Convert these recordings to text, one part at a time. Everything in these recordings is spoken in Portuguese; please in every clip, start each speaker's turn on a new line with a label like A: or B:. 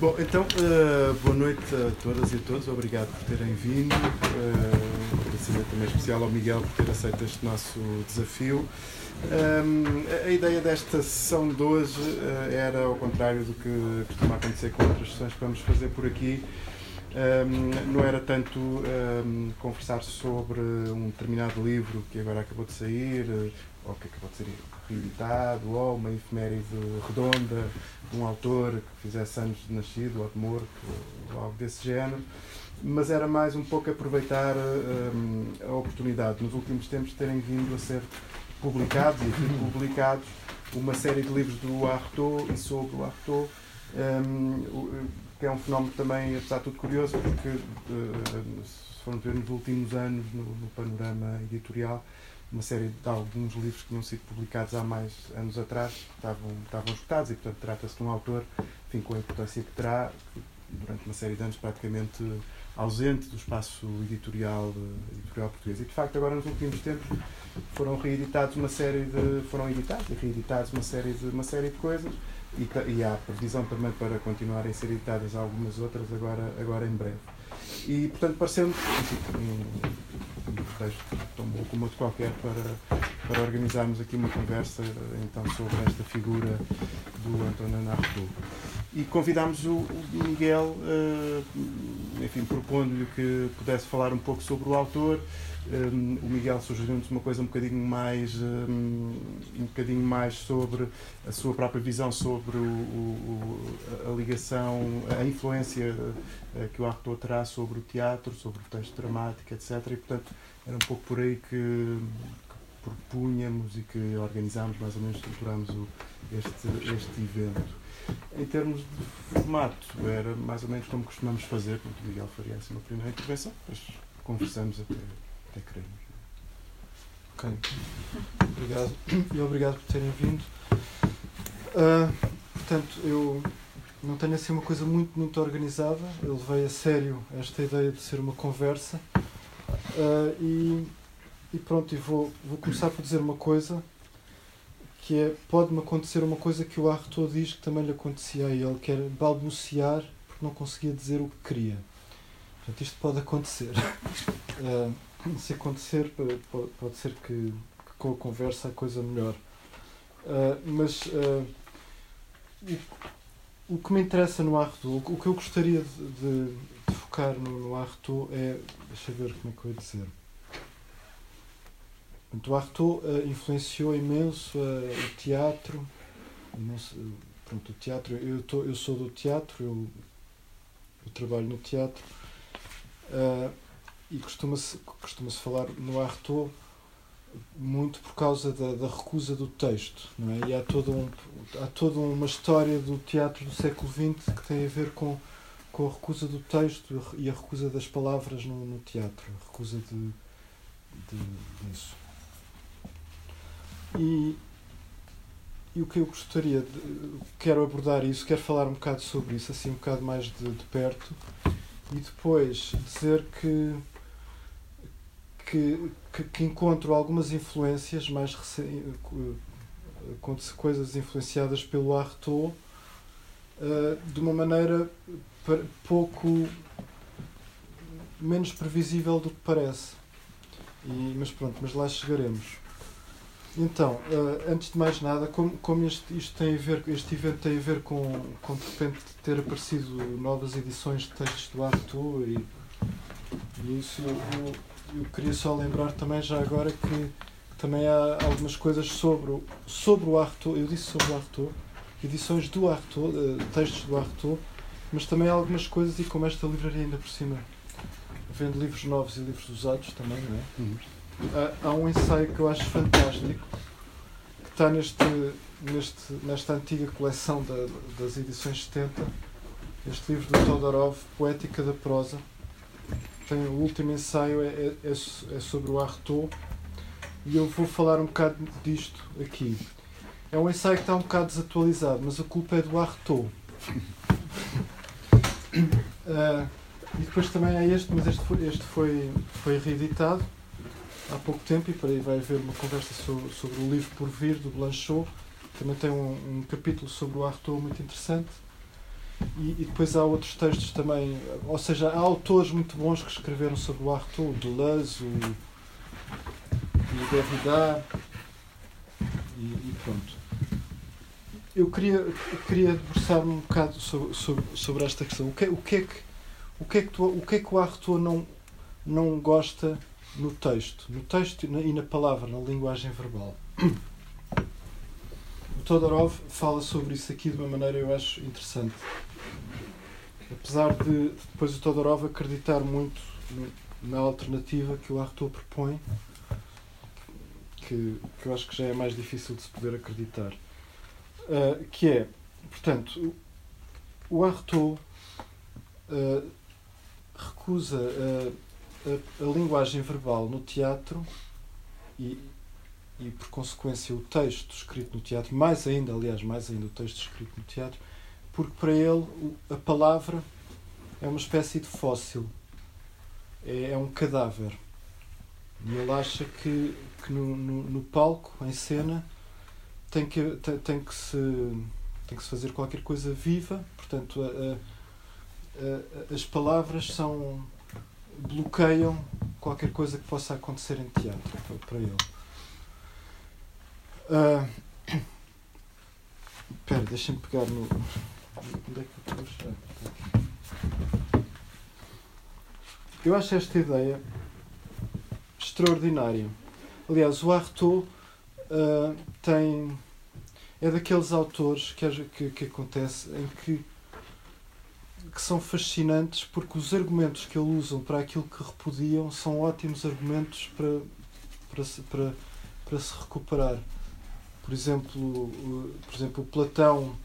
A: Bom, então, uh, boa noite a todas e a todos. Obrigado por terem vindo. Uh, agradecimento também especial ao Miguel por ter aceito este nosso desafio. Um, a ideia desta sessão de hoje uh, era ao contrário do que costuma acontecer com outras sessões que vamos fazer por aqui. Um, não era tanto um, conversar sobre um determinado livro que agora acabou de sair, ou que acabou de ser reeditado, ou uma efeméride redonda de um autor que fizesse anos de nascido ou de morto, ou algo desse género, mas era mais um pouco aproveitar um, a oportunidade nos últimos tempos de terem vindo a ser publicados e publicados uma série de livros do Artaud e sobre o Artaud, um, que é um fenómeno também, apesar de tudo curioso, porque uh, se formos ver nos últimos anos no, no panorama editorial, uma série de alguns livros que tinham sido publicados há mais anos atrás estavam, estavam esgotados e, portanto, trata-se de um autor, enfim, com a importância que terá, durante uma série de anos praticamente ausente do espaço editorial, editorial português. E, de facto, agora nos últimos tempos foram reeditados uma série de... foram editados e reeditados uma série de, uma série de coisas e, e há previsão também para continuarem a ser editadas algumas outras agora, agora em breve. E, portanto, parecendo um, texto tão bom como outro qualquer para, para organizarmos aqui uma conversa então sobre esta figura do António Narro. E convidámos o, o Miguel, uh, enfim, propondo-lhe que pudesse falar um pouco sobre o autor. Um, o Miguel sugeriu-nos uma coisa um bocadinho mais um, um bocadinho mais sobre a sua própria visão sobre o, o, a ligação, a influência uh, que o Arthur terá sobre o teatro, sobre o texto dramático, etc. E portanto era um pouco por aí que, que propunhamos e que organizámos, mais ou menos estruturámos o, este, este evento. Em termos de formato, era mais ou menos como costumamos fazer, o Miguel faria assim uma primeira intervenção, depois conversamos até até queremos.
B: Ok. Obrigado. E obrigado por terem vindo. Uh, portanto, eu não tenho assim uma coisa muito, muito organizada. Eu levei a sério esta ideia de ser uma conversa. Uh, e, e pronto, e vou, vou começar por dizer uma coisa que é, pode-me acontecer uma coisa que o Arthur diz que também lhe acontecia a ele, que era balbuciar porque não conseguia dizer o que queria. Portanto, isto pode acontecer. Uh, se acontecer, pode, pode ser que, que, com a conversa a coisa melhor. Uh, mas uh, o, o que me interessa no Arredo, o que eu gostaria de, de, de focar no, no é. Deixa eu ver como é que eu ia dizer. o Artaud uh, influenciou imenso o teatro. Imenso, pronto, o teatro. Eu, tô, eu sou do teatro, eu, eu trabalho no teatro. E costuma-se costuma -se falar no Artaud muito por causa da, da recusa do texto não é? e há toda, um, há toda uma história do teatro do século XX que tem a ver com, com a recusa do texto e a recusa das palavras no, no teatro a recusa de, de, disso e, e o que eu gostaria de, quero abordar isso quero falar um bocado sobre isso assim um bocado mais de, de perto e depois dizer que que, que, que encontro algumas influências mais coisas influenciadas pelo Artaud uh, de uma maneira pouco menos previsível do que parece. E, mas pronto, mas lá chegaremos. Então, uh, antes de mais nada, como, como este, isto tem a ver, este evento tem a ver com, com de repente ter aparecido novas edições de textos do Artaud e, e isso eu, eu queria só lembrar também já agora que, também há algumas coisas sobre, o, sobre o Arthur, eu disse sobre o Arthur, edições do Arthur, uh, textos do Arthur, mas também há algumas coisas, e como esta livraria ainda por cima vende livros novos e livros usados também, não é? Uhum. Há, há, um ensaio que eu acho fantástico, que está neste, neste, nesta antiga coleção da, das edições 70, este livro do Todorov, Poética da Prosa, tem, o último ensaio é, é, é, é sobre o Artaud e eu vou falar um bocado disto aqui. É um ensaio que está um bocado desatualizado, mas a culpa é do Artaud. uh, e depois também há este, mas este foi, este foi, foi reeditado há pouco tempo e para aí vai haver uma conversa sobre, sobre o livro Por Vir, do Blanchot. Também tem um, um capítulo sobre o Artaud muito interessante. E, e, depois há outros textos também, ou seja, há autores muito bons que escreveram sobre o Arthur, o Deleuze, o, o Derrida e, e pronto. Eu queria, queria debruçar-me um bocado sobre, sobre, sobre, esta questão. O que, o que é que o que é que, tu, o, que, é que o Arthur não, não gosta no texto? No texto e na palavra, na linguagem verbal. Todorov fala sobre isso aqui de uma maneira eu acho interessante. Apesar de depois o Todorov acreditar muito na alternativa que o Arthur propõe, que, que eu acho que já é mais difícil de se poder acreditar. Uh, que é, portanto, o Arthur uh, recusa a, a, a, linguagem verbal no teatro e, e, por consequência, o texto escrito no teatro, mais ainda, aliás, mais ainda o texto escrito no teatro, porque para ele a palavra é uma espécie de fóssil, é, é um cadáver. E ele acha que, que no, no, no palco, em cena, tem que, tem, tem, que se, tem que se fazer qualquer coisa viva, portanto, a, a, as palavras são bloqueiam qualquer coisa que possa acontecer em teatro para ele. Uh, espera, deixa-me pegar no. Onde é que eu estou Eu acho esta ideia extraordinária. Aliás, o Artaud uh, tem. é daqueles autores que, que, que acontece em que que são fascinantes porque os argumentos que ele usa para aquilo que repudiam são ótimos argumentos para, para, se, para, para se recuperar. Por exemplo, por exemplo, Platão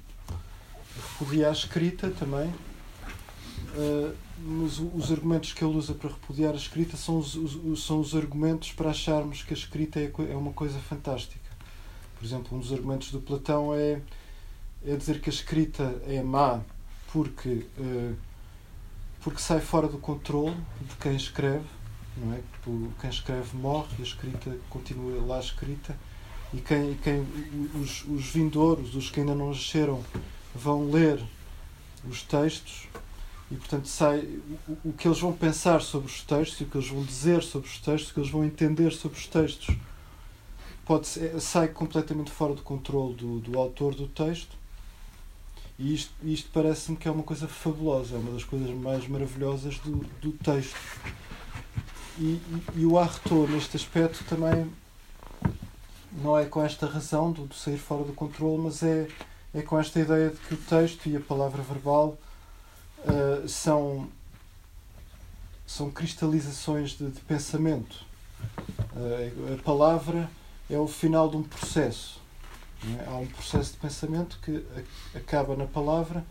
B: repudia a escrita também, uh, mas os argumentos que ele usa para repudiar a escrita são os, os, são os argumentos para acharmos que a escrita é, é uma coisa fantástica. Por exemplo, um dos argumentos do Platão é, é dizer que a escrita é má porque, uh, porque sai fora do controle de quem escreve, não é? Quem escreve morre e a escrita continua lá escrita e quem, quem os, os vindouros, os que ainda não nasceram, vão ler os textos e portanto sai o, o que eles vão pensar sobre os textos e o que eles vão dizer sobre os textos, o que eles vão entender sobre os textos pode sai completamente fora do controle do, do autor do texto e isto, isto parece-me que é uma coisa fabulosa, é uma das coisas mais maravilhosas do, do texto. E, e, e o Arthur, neste aspecto, também não é com esta razão do, do sair fora do controle, mas é, é com esta ideia de que o texto e a palavra verbal uh, são, são cristalizações de, de pensamento. Uh, a palavra é o final de um processo. É? Há um processo de pensamento que acaba na palavra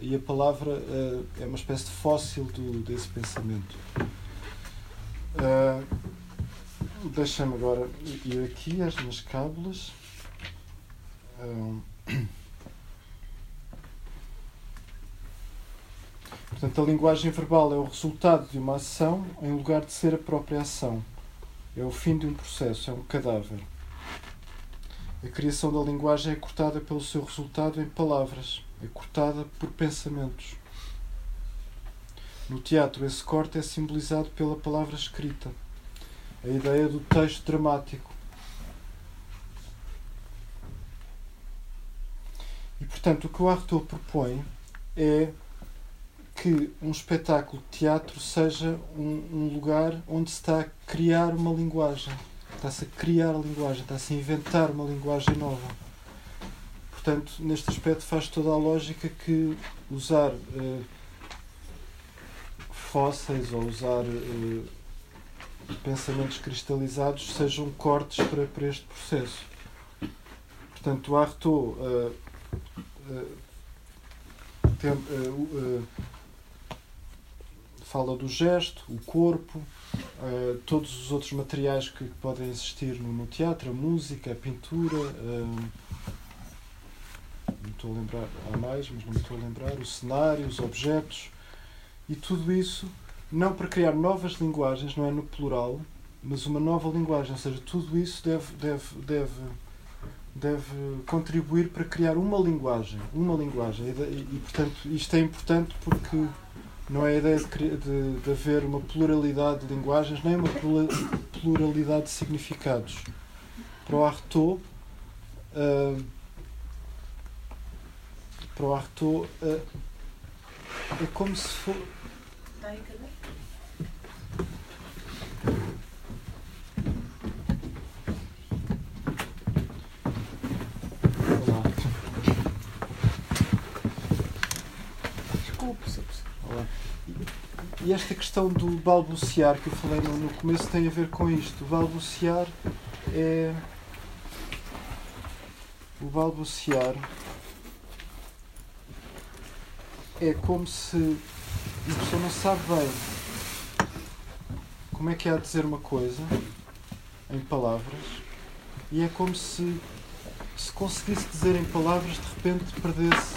B: e a palavra uh, é uma espécie de fóssil do, desse pensamento. Uh, Deixa-me agora ir aqui às minhas cábulas. Uh, portanto, a linguagem verbal é o resultado de uma ação em lugar de ser a própria ação. É o fim de um processo, é um cadáver. A criação da linguagem é cortada pelo seu resultado em palavras, é cortada por pensamentos. No teatro, esse corte é simbolizado pela palavra escrita, a ideia do texto dramático. E, portanto, o que o Arthur propõe é que um espetáculo de teatro seja um, um lugar onde se está a criar uma linguagem está-se a criar a linguagem, está-se a inventar uma linguagem nova. Portanto, neste aspecto faz toda a lógica que usar uh, fósseis ou usar uh, pensamentos cristalizados sejam cortes para, para este processo. Portanto, o Artaud uh, tem, fala do gesto, o corpo, uh, todos os outros materiais que, podem existir no, no, teatro, a música, a pintura. Uh, não estou a lembrar, há mais, mas não estou a lembrar, o cenário, os objetos. E tudo isso, não para criar novas linguagens, não é no plural, mas uma nova linguagem. Ou seja, tudo isso deve, deve, deve deve contribuir para criar uma linguagem, uma linguagem. E, e portanto, isto é importante porque não é a ideia de, de, de, haver uma pluralidade de linguagens, nem uma pluralidade de significados. Para o Artaud, uh, para o Artaud uh, é como se for. E esta questão do balbuciar que eu falei no, no começo tem a ver com isto. O balbuciar é. O balbuciar é como se a pessoa não sabe bem como é que há de dizer uma coisa em palavras e é como se se conseguisse dizer em palavras de repente perdesse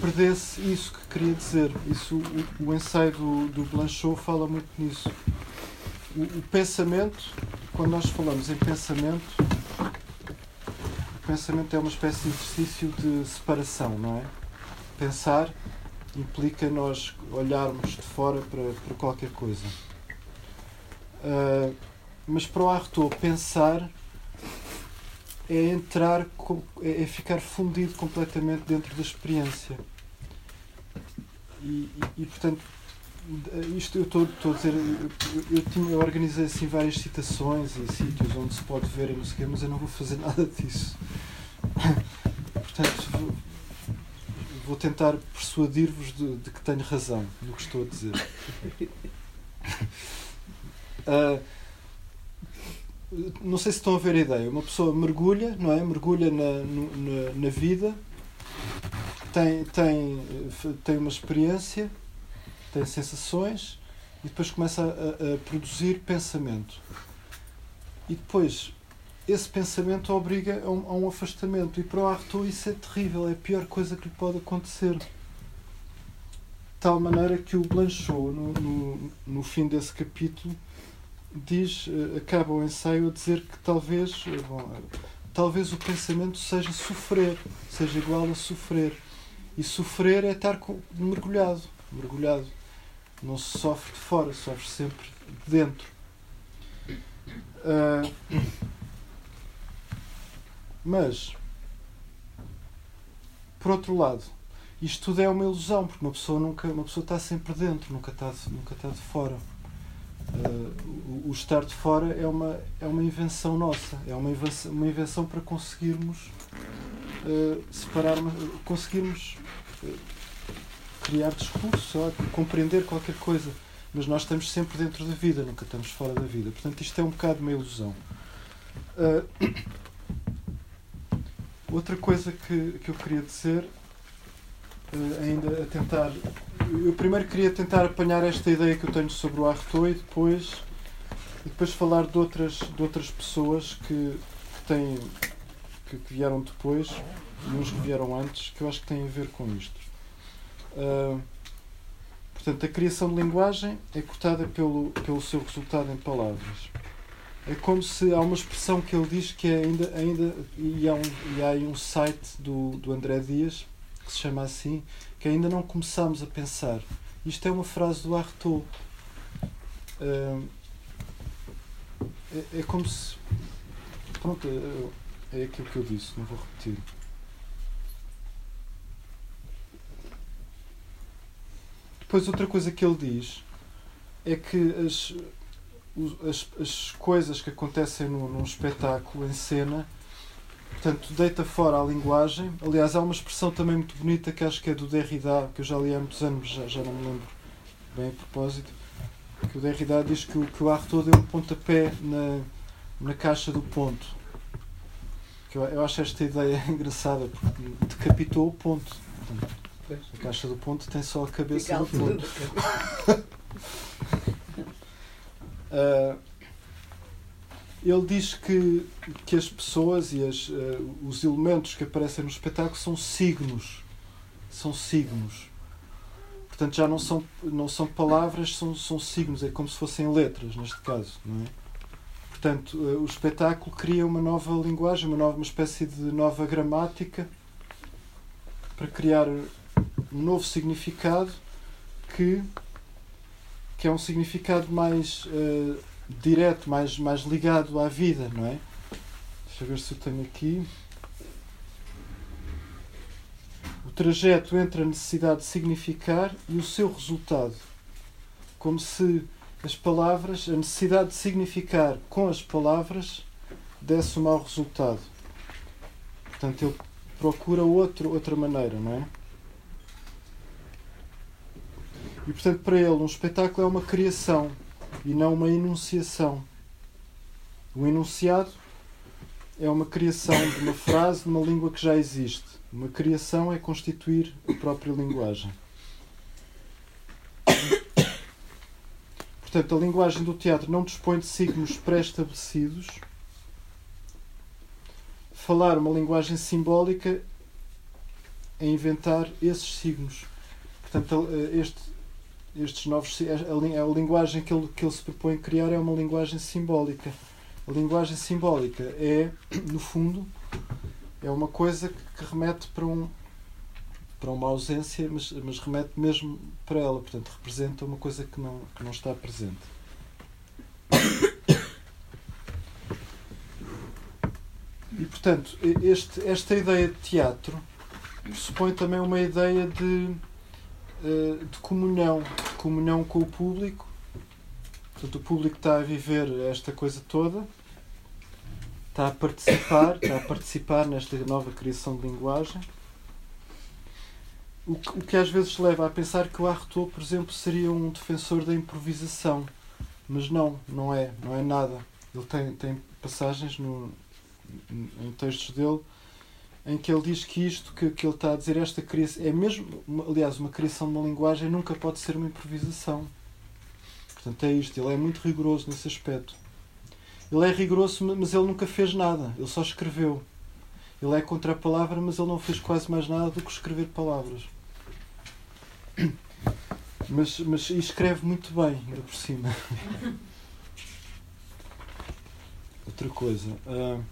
B: perdesse isso que queria dizer. Isso, o, o ensaio do, do Blanchot fala muito nisso. O, o, pensamento, quando nós falamos em pensamento, o pensamento é uma espécie de exercício de separação, não é? Pensar implica nós olharmos de fora para, para qualquer coisa. Uh, mas para o Arthur, pensar é entrar, é, é ficar fundido completamente dentro da experiência. E, e, e portanto, isto eu estou a dizer, eu, eu, tinha, eu organizei assim várias citações e sítios onde se pode ver e não sei mas eu não vou fazer nada disso. Portanto, vou, vou tentar persuadir-vos de, de, que tenho razão no que estou a dizer. Uh, não sei se estão a ver a ideia. Uma pessoa mergulha, não é? Mergulha na, na, na vida, tem, tem, tem uma experiência, tem sensações e depois começa a, a produzir pensamento. E depois esse pensamento obriga a um, a um, afastamento. E para o Arthur isso é terrível, é a pior coisa que lhe pode acontecer. De tal maneira que o Blanchot, no, no, no fim desse capítulo, diz, eh, acaba o ensaio a dizer que talvez, eh, bom, talvez o pensamento seja sofrer, seja igual a sofrer. E sofrer é estar mergulhado, mergulhado. Não se sofre de fora, sofre sempre de dentro. Uh, mas, por outro lado, isto tudo é uma ilusão, porque uma pessoa nunca, uma pessoa está sempre dentro, nunca está, nunca está de fora. Uh, o, estar de fora é uma, é uma invenção nossa, é uma invenção, uma invenção para conseguirmos uh, conseguirmos uh, criar discurso, compreender qualquer coisa. Mas nós estamos sempre dentro da vida, nunca estamos fora da vida. Portanto, isto é um bocado uma ilusão. outra coisa que, que eu queria dizer, ainda a tentar eu primeiro queria tentar apanhar esta ideia que eu tenho sobre o Artaud e depois, e depois falar de outras, de outras pessoas que, que têm que, que, vieram depois e uns que vieram antes que eu acho que têm a ver com isto. Uh, portanto, a criação de linguagem é cortada pelo, pelo seu resultado em palavras. É como se há uma expressão que ele diz que é ainda, ainda e, há um, e há aí um site do, do André Dias que se chama assim, que ainda não começamos a pensar. Isto é uma frase do Artaud. Uh, é, é, como se. Pronto, é, é aquilo que eu disse, não vou repetir. Depois, outra coisa que ele diz é que as, as, as coisas que acontecem no, num espetáculo, em cena, Portanto, deita fora a linguagem. Aliás, há uma expressão também muito bonita que acho que é do Derrida, que eu já li há muitos anos, já, já não me lembro bem a propósito. Que o Derrida diz que o, que o Arthur deu um pontapé na, na caixa do ponto. Que eu, eu acho esta ideia engraçada, porque decapitou o ponto. a caixa do ponto tem só a cabeça do ponto. uh, ele diz que, que as pessoas e as, uh, os elementos que aparecem no espetáculo são signos. São signos. Portanto, já não são, não são palavras, são, são signos. É como se fossem letras, neste caso. Não é? Portanto, o espetáculo cria uma nova linguagem, uma, nova, uma espécie de nova gramática para criar um novo significado que, que é um significado mais uh, direto, mais, mais ligado à vida, não é? Deixa eu ver se eu tenho aqui. O trajeto entre a necessidade de significar e o seu resultado. Como se as palavras, a necessidade de significar com as palavras desse um mau resultado. Portanto, ele procura outro, outra maneira, não é? E portanto, para ele, um espetáculo é uma criação e não uma enunciação. O enunciado é uma criação de uma frase numa língua que já existe. Uma criação é constituir a própria linguagem. Portanto, a linguagem do teatro não dispõe de signos pré-estabelecidos. Falar uma linguagem simbólica é inventar esses signos. Portanto, este, estes novos a, a linguagem que ele, que ele se propõe criar é uma linguagem simbólica. A linguagem simbólica é, no fundo, é uma coisa que remete para um para uma ausência, mas, mas remete mesmo para ela, portanto representa uma coisa que não, que não está presente. E portanto, este, esta ideia de teatro pressupõe também uma ideia de, de comunhão, de comunhão com o público. Portanto, o público está a viver esta coisa toda, está a participar, está a participar nesta nova criação de linguagem o que, o que às vezes leva a pensar que o Artaud, por exemplo, seria um defensor da improvisação. Mas não, não é, não é nada. Ele tem, tem passagens no, em textos dele em que ele diz que isto que, que ele está a dizer, esta criação, é mesmo, aliás, uma criação de uma linguagem nunca pode ser uma improvisação. Portanto, é isto. Ele é muito rigoroso nesse aspecto. Ele é rigoroso, mas ele nunca fez nada. Ele só escreveu. Ele é contra a palavra, mas ele não fez quase mais nada do que escrever palavras. Mas, mas escreve muito bem, ainda por cima. Outra coisa. Uh...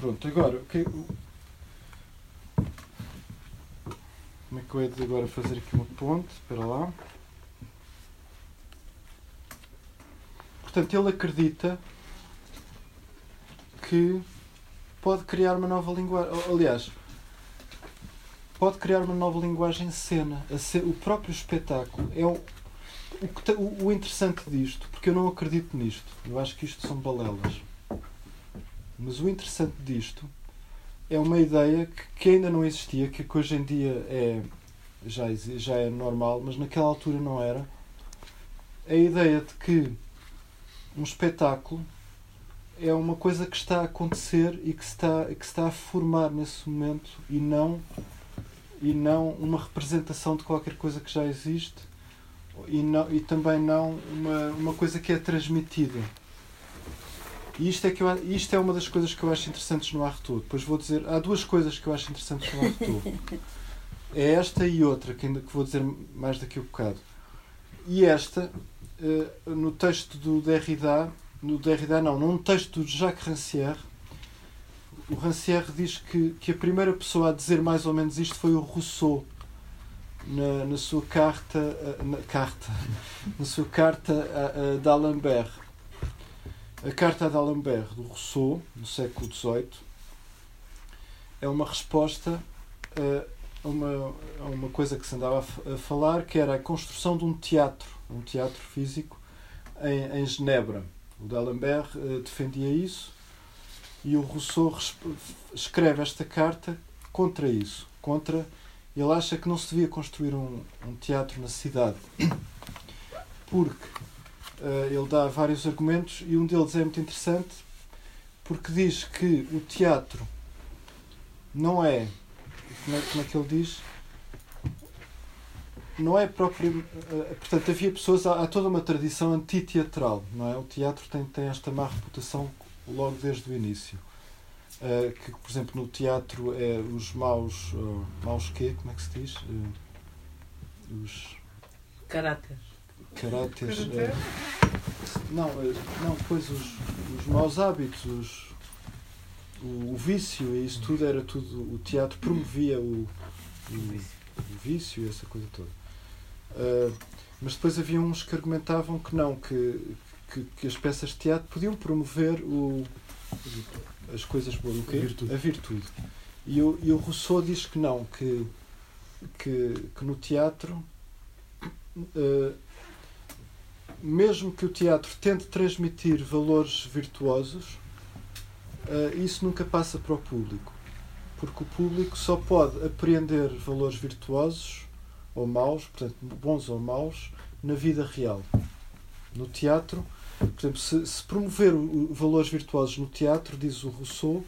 B: Pronto, agora, okay, como é que eu hei de agora fazer aqui uma ponte? Espera lá. Portanto, ele acredita que pode criar uma nova linguagem. Aliás, pode criar uma nova linguagem cena. O próprio espetáculo é o, o interessante disto, porque eu não acredito nisto. Eu acho que isto são balelas. Mas o interessante disto é uma ideia que, que ainda não existia, que, que hoje em dia é, já, já é normal, mas naquela altura não era. A ideia de que um espetáculo é uma coisa que está a acontecer e que se está, que está a formar nesse momento e não, e não uma representação de qualquer coisa que já existe e, não, e também não uma, uma coisa que é transmitida. E isto é, que eu, isto é uma das coisas que eu acho interessantes no Arthur. Depois vou dizer, há duas coisas que eu acho interessantes no Arthur. É esta e outra, que, ainda, que vou dizer mais daqui a um bocado. E esta eh, no texto do Derrida, no Derrida não, num texto do Jacques Rancière, o Rancière diz que, que a primeira pessoa a dizer mais ou menos isto foi o Rousseau na, na sua carta, eh, na, carta, na sua carta a, a d'Alembert. A carta d'Alembert do Rousseau, no século XVIII, é uma resposta a uma, a uma coisa que se andava a, falar, que era a construção de um teatro um teatro físico em, em Genebra. O D'Alembert uh, defendia isso e o Rousseau escreve esta carta contra isso. Contra, ele acha que não se devia construir um, um teatro na cidade. Porque ele dá vários argumentos e um deles é muito interessante porque diz que o teatro não é. Como é, como é que ele diz? não é próprio. Eh, portanto, havia pessoas. Há, há toda uma tradição antiteatral, não é? O teatro tem, tem esta má reputação logo desde o início. Uh, que, por exemplo, no teatro é os maus. Uh, maus quê? Como é que se diz? Uh, os.
C: Caráteres.
B: Caráteres. não, não, pois os, os maus hábitos, os, o, o vício e isso tudo era tudo. O teatro promovia o, o, o vício e essa coisa toda. mas depois havia uns que argumentavam que não, que, que, que as peças de teatro podiam promover o as coisas boas, o quê? A virtude. A virtude. E, o, e o Rousseau diz que não, que, que, que no teatro, uh, mesmo que o teatro tente transmitir valores virtuosos, uh, isso nunca passa para o público. Porque o público só pode apreender valores virtuosos ou maus, portanto, bons ou maus, na vida real. No teatro, por exemplo, se, se promover o, valores virtuosos no teatro, diz o Rousseau,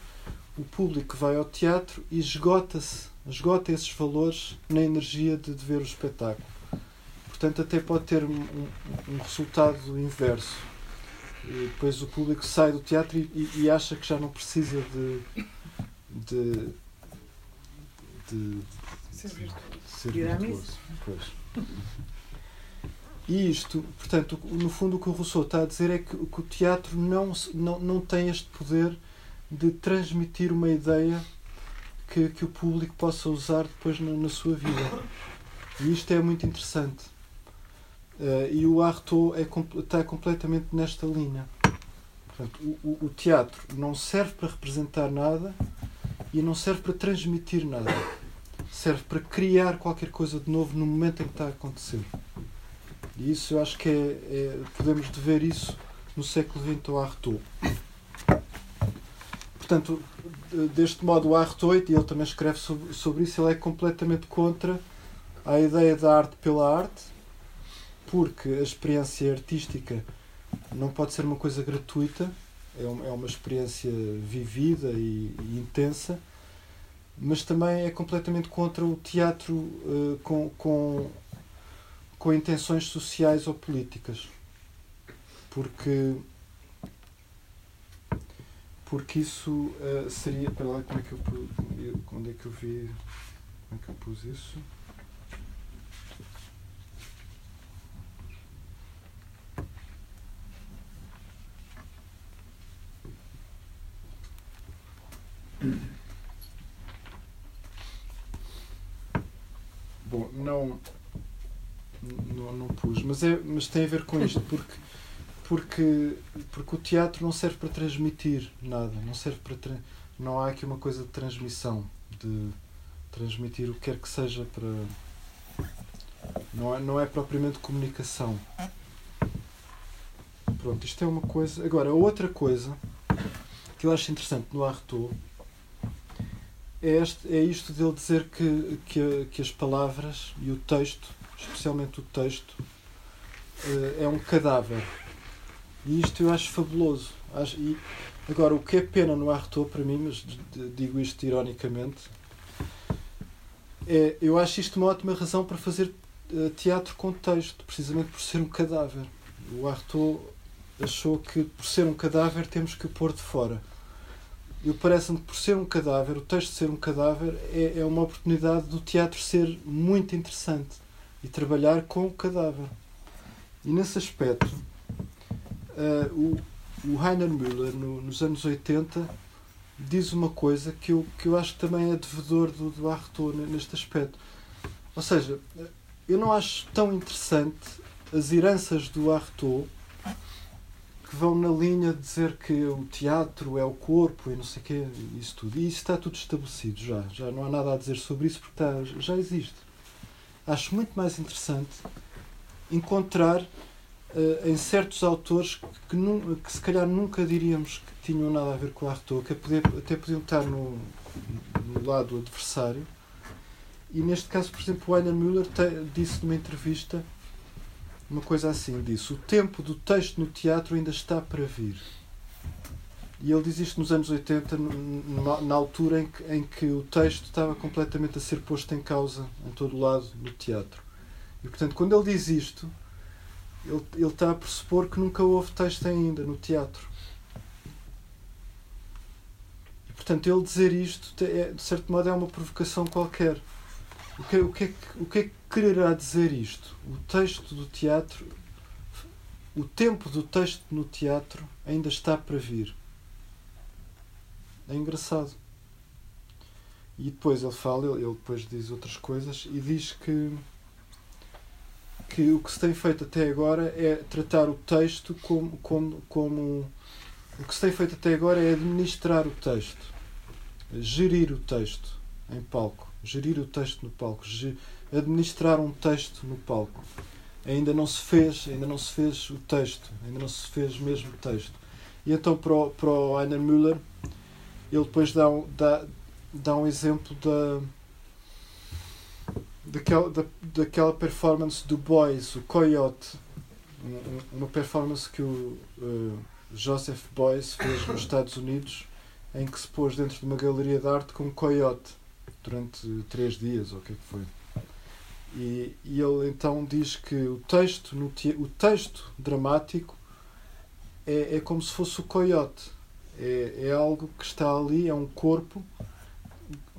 B: o público vai ao teatro e esgota-se, esgota esses valores na energia de, de, ver o espetáculo. Portanto, até pode ter um, um, resultado inverso. E depois o público sai do teatro e, e, acha que já não precisa de. de, de, de ser virtuoso. Pois. E isto, portanto, no fundo, o que o Rousseau está a dizer é que, que o teatro não, não, não tem este poder de transmitir uma ideia que, que o público possa usar depois na, na sua vida. E isto é muito interessante. Uh, e o Artaud é, está completamente nesta linha. Portanto, o, o, teatro não serve para representar nada e não serve para transmitir nada. Serve para criar qualquer coisa de novo no momento em que está a acontecer. E isso eu acho que é, é podemos ver isso no século XX ao Artaud. Portanto, deste modo o Artaud, e ele também escreve sobre, sobre isso, ele é completamente contra a ideia da arte pela arte, porque a experiência artística não pode ser uma coisa gratuita, é uma, é uma experiência vivida e, e intensa, mas também é completamente contra o teatro uh, com, com com intenções sociais ou políticas. Porque porque isso uh, seria. Espera lá, como é que eu Onde é que eu vi. Como é que eu pus isso? Bom, não não, não pus, mas, é, mas tem a ver com isto, porque, porque, porque o teatro não serve para transmitir nada, não serve para não há aqui uma coisa de transmissão, de transmitir o que quer que seja para não é, não é propriamente comunicação. Pronto, isto é uma coisa. Agora, outra coisa que eu acho interessante no Artaud é, este, é isto dele dizer que, que, que as palavras e o texto especialmente o texto, eh, é um cadáver. E isto eu acho fabuloso. Acho, e, agora, o que é pena no Artaud para mim, mas digo isto ironicamente, é, eu acho isto uma ótima razão para fazer eh, teatro com texto, precisamente por ser um cadáver. O Artaud achou que por ser um cadáver temos que o pôr de fora. Eu parece-me que por ser um cadáver, o texto ser um cadáver, é, é uma oportunidade do teatro ser muito interessante e trabalhar com o cadáver. E nesse aspecto, uh, o, o Heiner Müller, no, nos anos 80, diz uma coisa que eu, que eu acho que também é devedor do, do neste aspecto. Ou seja, eu não acho tão interessante as heranças do Artaud que vão na linha de dizer que o teatro é o corpo e não sei o quê, isso tudo. E isso está tudo estabelecido já. Já não há nada a dizer sobre isso porque está, já existe acho muito mais interessante encontrar uh, em certos autores que, que, que, se calhar nunca diríamos que tinham nada a ver com a Artaud, que poder, até podiam estar no, no lado adversário. E neste caso, por exemplo, o Heiner Müller te, disse numa entrevista uma coisa assim: disse, o tempo do texto no teatro ainda está para vir. E ele diz isto nos anos 80, na altura em que, em que o texto estava completamente a ser posto em causa em todo o lado do teatro. E portanto, quando ele diz isto, ele, ele está a pressupor que nunca houve texto ainda no teatro. portanto, ele dizer isto, é, de certo modo, é uma provocação qualquer. O que, o, que é o que é que quererá dizer isto? O texto do teatro, o tempo do texto no teatro ainda está para vir. É engraçado. E depois ele fala, ele depois diz outras coisas e diz que, que o que se tem feito até agora é tratar o texto como, como, como. O que se tem feito até agora é administrar o texto, gerir o texto em palco, gerir o texto no palco, administrar um texto no palco. Ainda não se fez, ainda não se fez o texto, ainda não se fez mesmo o texto. E então para o, para o Einer Müller, ele depois dá, dá, dá um exemplo da, daquela, da, daquela performance do Boys, o Coyote, uma performance que o uh, Joseph Boyce fez nos Estados Unidos, em que se pôs dentro de uma galeria de arte com um coiote durante três dias, ou o que é que foi. E, e ele então diz que o texto, no o texto dramático é, é como se fosse o coiote. É, é algo que está ali, é um corpo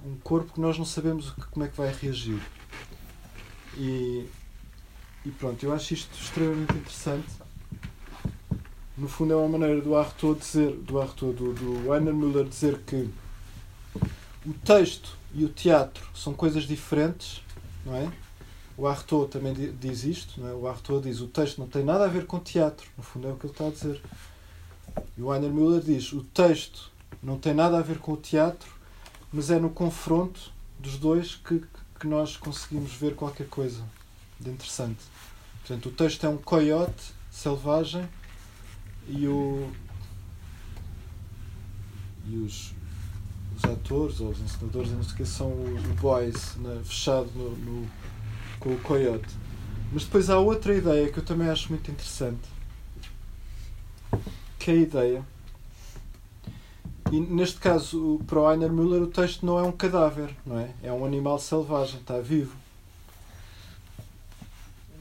B: um corpo que nós não sabemos como é que vai reagir. E, e pronto, eu acho isto extremamente interessante. No fundo é uma maneira do Artaud dizer, do Artaud, do, do Einer Müller dizer que o texto e o teatro são coisas diferentes, não é? O Artaud também diz isto, é? O Artaud diz o texto não tem nada a ver com teatro, no fundo é o que ele está a dizer. E o Einer Müller diz o texto não tem nada a ver com o teatro, mas é no confronto dos dois que, que nós conseguimos ver qualquer coisa de interessante. Portanto, o texto é um coiote selvagem e, o, e os, os atores ou os ensinadores, não sei o que, são o, boys né, fechado no, no, com o coiote. Mas depois há outra ideia que eu também acho muito interessante, que é a ideia e neste caso, para o Einer Müller, o texto não é um cadáver, não é? É um animal selvagem, está vivo.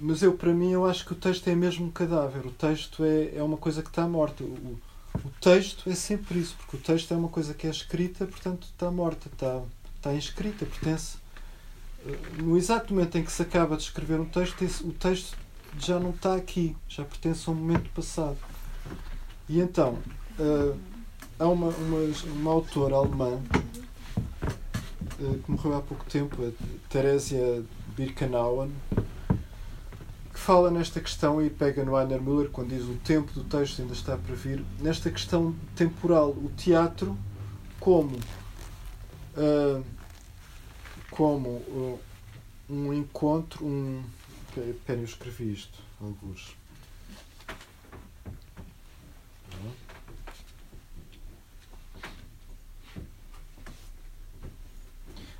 B: Mas eu, para mim, eu acho que o texto é mesmo um cadáver. O texto é, é uma coisa que está morta. O, o texto é sempre isso, porque o texto é uma coisa que é escrita, portanto está morta, está, está inscrita, pertence. Eh, no exato momento em que se acaba de escrever um texto, esse, o texto já não está aqui, já pertence a um momento passado. E então, uh, há uma, uma, uma autora alemã eh, que morreu há pouco tempo, a Theresia Birkenauer, que fala nesta questão e pega no Einer Müller quando diz o tempo do texto ainda está para vir, nesta questão temporal, o teatro como uh, como uh, um encontro, um. Espera, eu escrevi isto, alguns.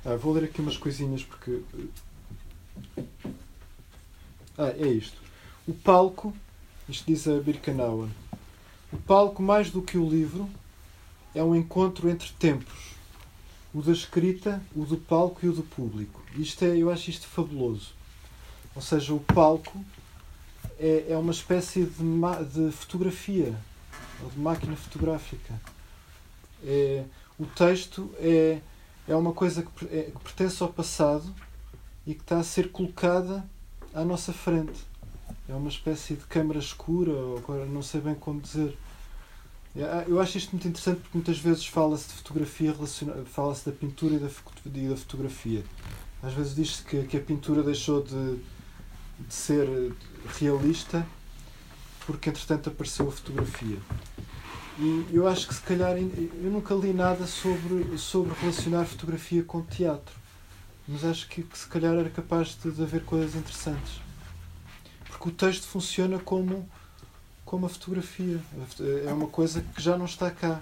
B: Ah, vou ler aqui umas coisinhas porque. Ah, é isto. O palco, isto diz a Birkenauer, o palco, mais do que o livro, é um encontro entre tempos. O da escrita, o do palco e o do público. Isto é, eu acho isto fabuloso. Ou seja, o palco é, é uma espécie de, de fotografia, ou de máquina fotográfica. É, o texto é é uma coisa que, é, que pertence ao passado e que está a ser colocada à nossa frente. É uma espécie de câmara escura, ou agora não sei bem como dizer. É, eu acho isto muito interessante porque muitas vezes fala-se de fotografia, fala-se da pintura e da, e da fotografia. Às vezes diz-se que, que a pintura deixou de, de ser realista porque entretanto apareceu a fotografia. E eu acho que se calhar eu nunca li nada sobre, sobre relacionar fotografia com teatro. Mas acho que, que se calhar era capaz de, de haver coisas interessantes. Porque o texto funciona como, como a fotografia. É uma coisa que já não está cá.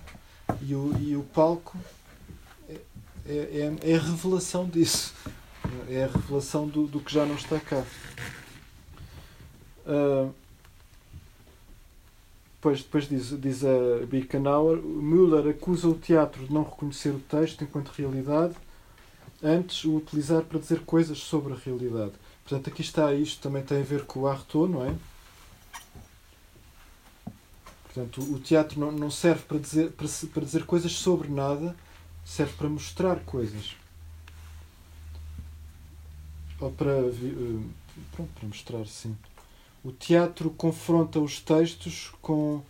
B: E o, e o palco é, é, é a revelação disso. É a revelação do, do que já não está cá. Uh, Depois, depois diz, diz a Birkenauer, Müller acusa o teatro de não reconhecer o texto enquanto realidade, antes o utilizar para dizer coisas sobre a realidade. Portanto, aqui está, isto também tem a ver com o Artaud, não é? Portanto, o teatro não, não serve para dizer, para, para dizer coisas sobre nada, serve para mostrar coisas. Ou para, eh, pronto, para mostrar, sim. O teatro confronta os textos com,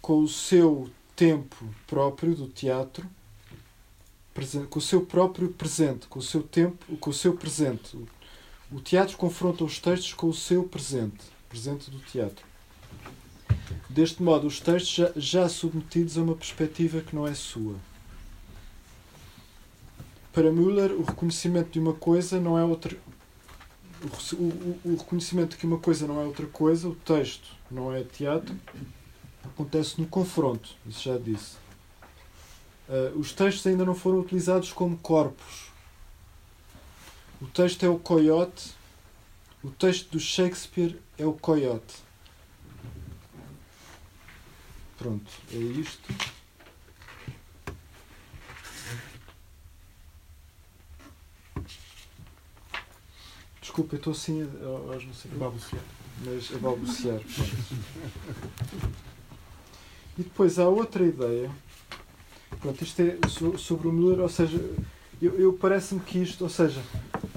B: com o seu tempo próprio do teatro, com o seu próprio presente, com o seu tempo, com o seu presente. O teatro confronta os textos com o seu presente, presente do teatro. Deste modo, os textos já, já submetidos a uma perspectiva que não é sua. Para Müller, o reconhecimento de uma coisa não é outra. O, o, o reconhecimento de que uma coisa não é outra coisa, o texto não é teatro, acontece no confronto, isso já disse. Uh, os textos ainda não foram utilizados como corpos. O texto é o coiote, o texto do Shakespeare é o coiote. Pronto, é isto. Desculpa, eu estou assim a, não sei, a balbuciar. Mas a balbuciar. e depois há outra ideia. Pronto, isto é sobre o Miller, ou seja, eu, eu parece-me que isto, ou seja,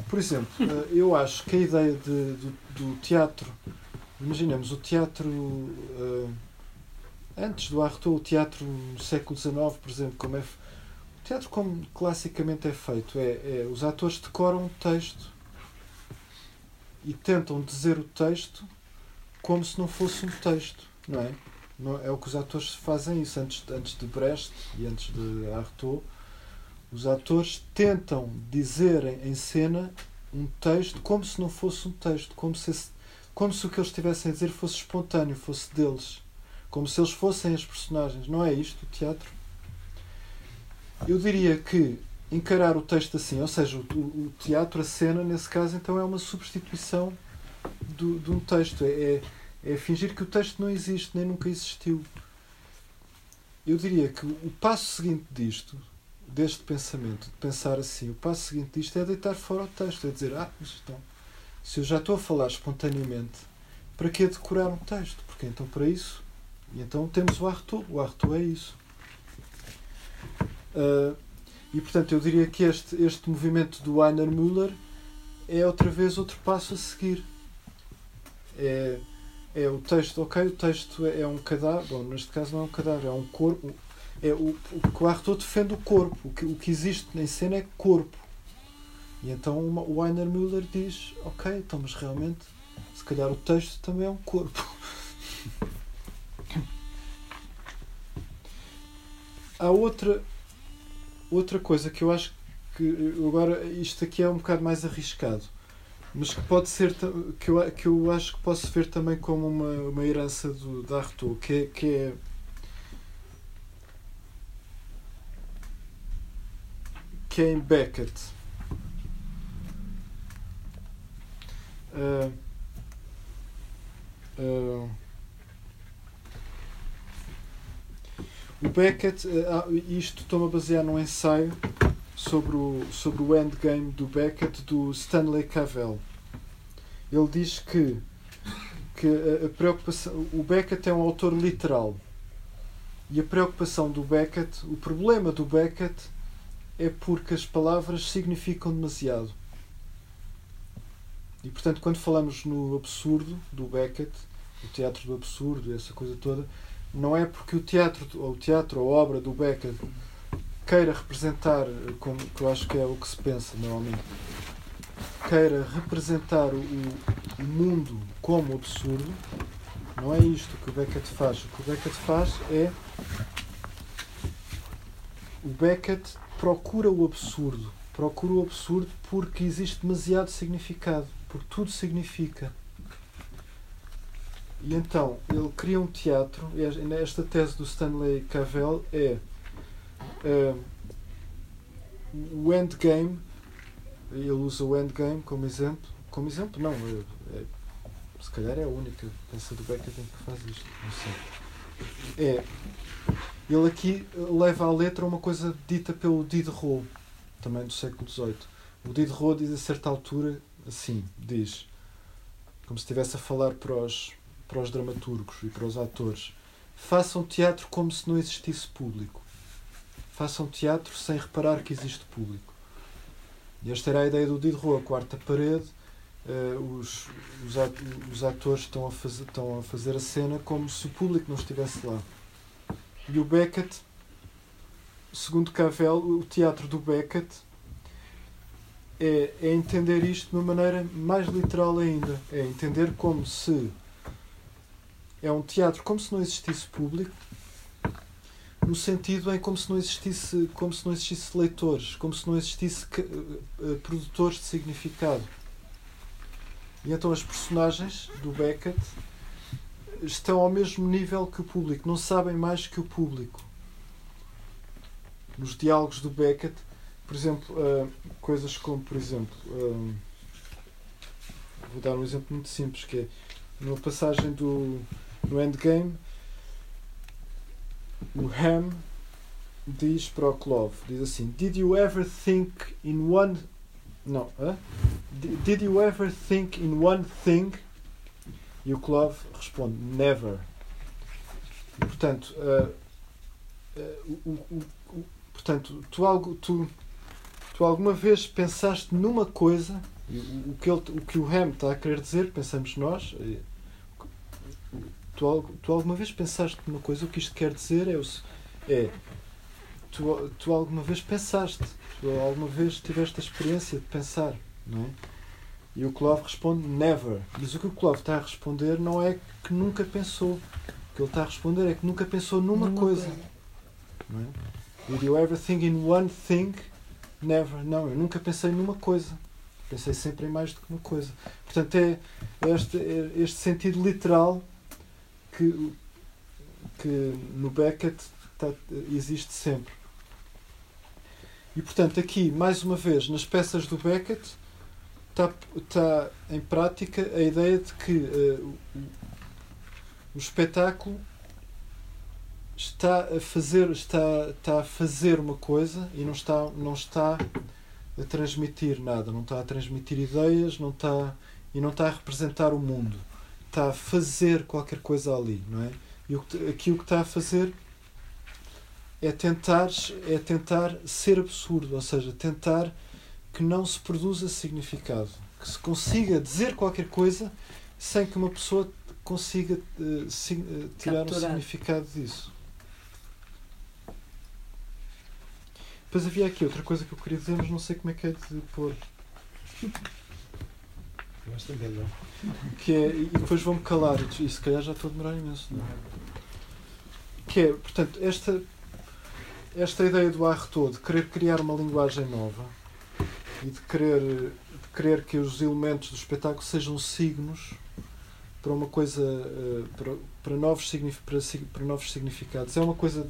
B: por exemplo, eh, eu acho que a ideia de, do, do teatro, imaginemos o teatro uh, antes do Artaud, o teatro no século XIX, por exemplo, como é o teatro como classicamente é feito, é, é os atores decoram um texto e tentam dizer o texto como se não fosse um texto, não é? Não, é o que os atores fazem isso antes, antes de Brecht e antes de Artaud. Os atores tentam dizer em cena um texto como se não fosse um texto, como se, como se o que eles estivessem a dizer fosse espontâneo, fosse deles, como se eles fossem as personagens. Não é isto o teatro? Eu diria que encarar o texto assim, ou seja, o, o teatro, a cena, nesse caso, então é uma substituição do, de um texto. É, é, é fingir que o texto não existe, nem nunca existiu. Eu diria que o passo seguinte disto, deste pensamento, de pensar assim, o passo seguinte disto é deitar fora o texto, é dizer, ah, então, se eu já estou a falar espontaneamente, para que decorar um texto? Porque então para isso, e então temos o Arthur, o Arthur é isso. Uh, e portanto eu diria que este, este movimento do Einer Müller é outra vez outro passo a seguir. É, é o texto, ok, o texto é um cadáver, bom, neste caso não é um cadáver, é um corpo. É o, o que o Arthur defende o corpo, o que, o que existe em cena é corpo. E então o Einer Müller diz, ok, então mas realmente se calhar o texto também é um corpo. Há outra outra coisa que eu acho que agora isto aqui é um bocado mais arriscado, mas que pode ser que eu, que eu acho que posso ver também como uma, uma herança do, da Arthur, que é, que é que é em Beckett. Uh, uh, O Beckett, eh, ah, isto estou-me a basear num ensaio sobre o, sobre o endgame do Beckett do Stanley Cavell. Ele diz que, que a preocupação. O Beckett é um autor literal. E a preocupação do Beckett, o problema do Beckett é porque as palavras significam demasiado. E portanto, quando falamos no absurdo do Beckett, o teatro do absurdo, essa coisa toda, não é porque o teatro, ou o teatro ou a obra do Beckett queira representar, como que eu acho que é o que se pensa normalmente, queira representar o, mundo como absurdo, não é isto que o Beckett faz. O que o Beckett faz é. O Beckett procura o absurdo. Procura o absurdo porque existe demasiado significado. Porque tudo significa. E então, ele cria um teatro. Esta tese do Stanley Cavell é uh, o endgame. Ele usa o endgame como exemplo. Como exemplo, não. É, é, se calhar é a única peça do Beckett que faz isto. Não sei. É. Ele aqui leva à letra uma coisa dita pelo Diderot, também do século XVIII. O Diderot diz a certa altura assim: diz, como se estivesse a falar para os para os dramaturgos e para os atores, façam teatro como se não existisse público. façam teatro sem reparar que existe público. E esta era a ideia do Diderot, a quarta parede. Uh, os, os, atores estão a, fazer, estão a fazer a cena como se o público não estivesse lá. E o Beckett, segundo Cavell, o teatro do Beckett é, é entender isto de uma maneira mais literal ainda. É entender como se é um teatro como se não existisse público, no sentido em como se não existisse, como se não existisse leitores, como se não existisse uh, produtores de significado. E então as personagens do Beckett estão ao mesmo nível que o público, não sabem mais que o público. Nos diálogos do Beckett, por exemplo, uh, coisas como, por exemplo, uh, vou dar um exemplo muito simples, que é numa passagem do no Endgame, o Ham diz para o Clove, diz assim, Did you ever think in one... Não, huh? Did you ever think in one thing? E o Clove responde, Never. Portanto, uh, uh, portanto tu, algo, tu, tu alguma vez pensaste numa coisa, o, que, ele, o que o Ham está a querer dizer, pensamos nós, Tu, tu alguma vez pensaste numa coisa? O que isto quer dizer é, é tu, tu alguma vez pensaste, tu alguma vez tiveste a experiência de pensar, não é? E o Clove responde never. Mas o que o Clove está a responder não é que nunca pensou. O que ele está a responder é que nunca pensou numa, coisa. Não é? Did you ever think in one thing? Never. Não, eu nunca pensei numa coisa. Pensei sempre em mais do que uma coisa. Portanto, é este, é este sentido literal que, que no Beckett tá, existe sempre. E portanto, aqui, mais uma vez, nas peças do Beckett, está, está em prática a ideia de que uh, o, o espetáculo está a fazer está, está a fazer uma coisa e não está não está a transmitir nada não está a transmitir ideias não está e não está a representar o mundo está a fazer qualquer coisa ali, não é? E o que, aqui o que está a fazer é tentar, é tentar ser absurdo, ou seja, tentar que não se produza significado, que se consiga dizer qualquer coisa sem que uma pessoa consiga uh, si, uh, tirar Capturar. um significado disso. Depois havia aqui outra coisa que eu queria dizer, mas não sei como é que é de pôr. Que é, e depois vou-me calar, e se calhar já estou a demorar imenso. Não? É? Que é, portanto, esta, esta ideia do Arthur de querer criar uma linguagem nova e de querer, de querer que os elementos do espetáculo sejam signos para uma coisa eh, para, para, novos, para, para novos significados é uma coisa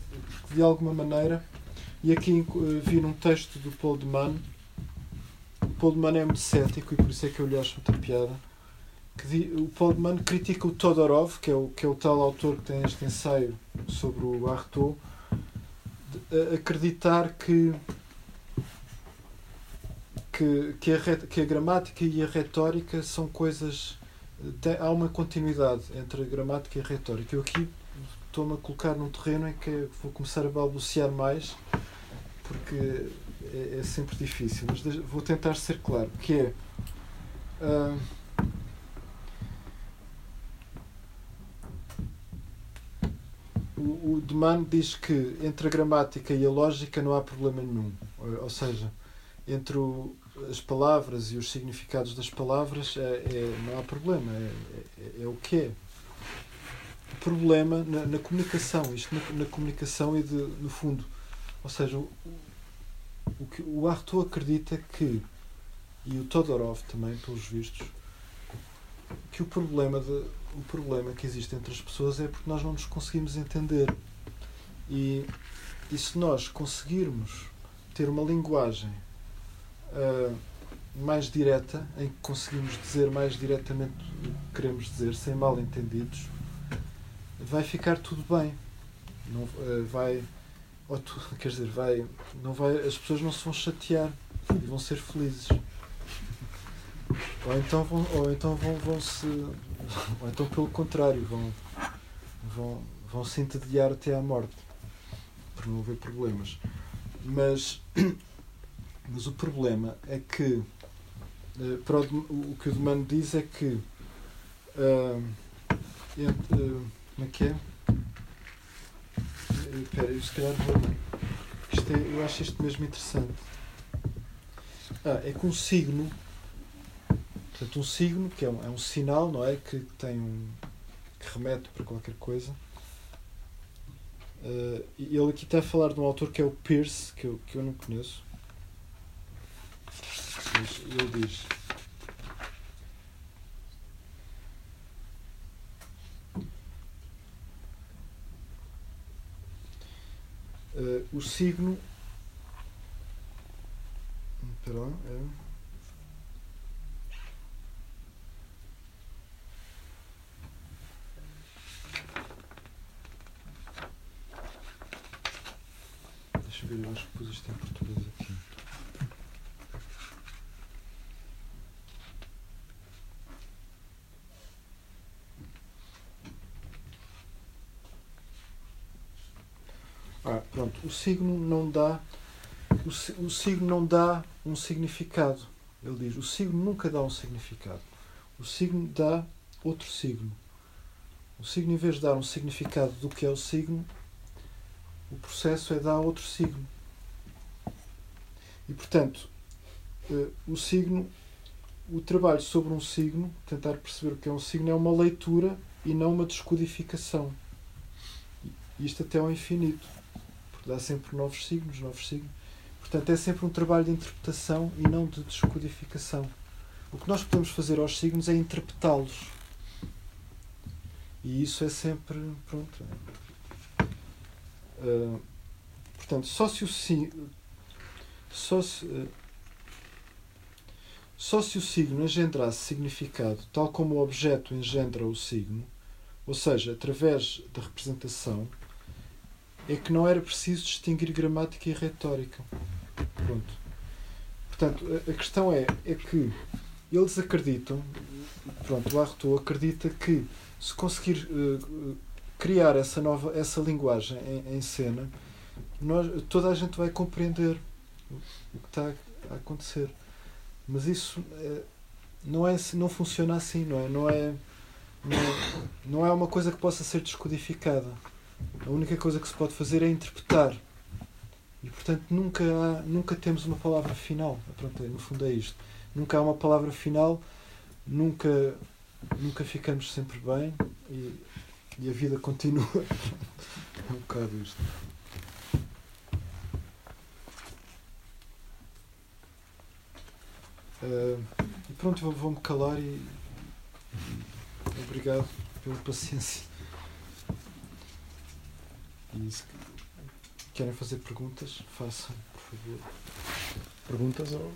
B: que de alguma maneira e aqui eh, vi num texto do Paul de Man Paul de Man é muito cético e por isso é que eu lhe acho muita piada. Que o Paul de Man critica o Todorov, que é o, que é o tal autor que tem este ensaio sobre o Artaud, acreditar que, que, que, a, que a gramática e a retórica são coisas. Tem, há uma continuidade entre a gramática e a retórica. Eu aqui estou-me a colocar num terreno em que vou começar a balbuciar mais, porque é, é sempre difícil, mas vou tentar ser claro, que é uh, o, o Deman diz que entre a gramática e a lógica não há problema nenhum. Ou seja, entre o, as palavras e os significados das palavras é, é não há problema, é, é, é, o que é. O problema na, na comunicação, isto na, na, comunicação e de, no fundo. Ou seja, o, o que o Artaud acredita que, e o Todorov também, pelos vistos, que o problema, de, o problema que existe entre as pessoas é porque nós não nos conseguimos entender. E, e se nós conseguirmos ter uma linguagem uh, mais direta, em que conseguimos dizer mais diretamente o que queremos dizer, sem mal entendidos, vai ficar tudo bem. Não, uh, vai ou tu, quer dizer, vai, não vai, as pessoas não se vão chatear e vão ser felizes. Ou então vão, ou então vão, vão se. Ou então pelo contrário, vão, vão, vão se entediar até à morte. Por não haver problemas. Mas, mas o problema é que uh, para o, o, que o Demano diz é que uh, entre, uh, como é que é? Espera, eu se calhar vou. Isto é, eu acho isto mesmo interessante. Ah, é que um signo, portanto, um signo que é um, é um sinal, não é? Que tem um. que remete para qualquer coisa. Uh, ele aqui está a falar de um autor que é o Pierce, que eu, que eu não conheço. Mas ele diz. Uh, o signo. Lá. É... eu acho que pus isto em português aqui. Ah, pronto. O signo não dá. O, o signo não dá um significado. Ele diz: o signo nunca dá um significado. O signo dá outro signo. O signo, em vez de dar um significado do que é o signo, o processo é dar outro signo. E, portanto, eh, o signo, o trabalho sobre um signo, tentar perceber o que é um signo, é uma leitura e não uma descodificação. Isto até ao infinito. Porque dá sempre novos signos, novos signos. Portanto, é sempre um trabalho de interpretação e não de descodificação. O que nós podemos fazer aos signos é interpretá-los. E isso é sempre. Pronto. Uh, portanto, só se o, só se, uh, só se o signo engendrasse significado, tal como o objeto engendra o signo, ou seja, através da representação, é que não era preciso distinguir gramática e retórica. Pronto. Portanto, a, a questão é, é que eles acreditam, pronto, o Arthur acredita que se conseguir uh, criar essa nova essa linguagem em, em, cena, nós, toda a gente vai compreender o que está a acontecer. Mas isso é, não, é, não funciona assim, não é? Não é, não é, não é uma coisa que possa ser descodificada. A única coisa que se pode fazer é interpretar. E portanto nunca, há, nunca temos uma palavra final. Pronto, no fundo é isto. Nunca há uma palavra final, nunca, nunca ficamos sempre bem e, e a vida continua. é um bocado isto. Uh, e pronto, vou-me calar e obrigado pela paciência. E se querem fazer perguntas, façam, por favor.
A: Perguntas ou,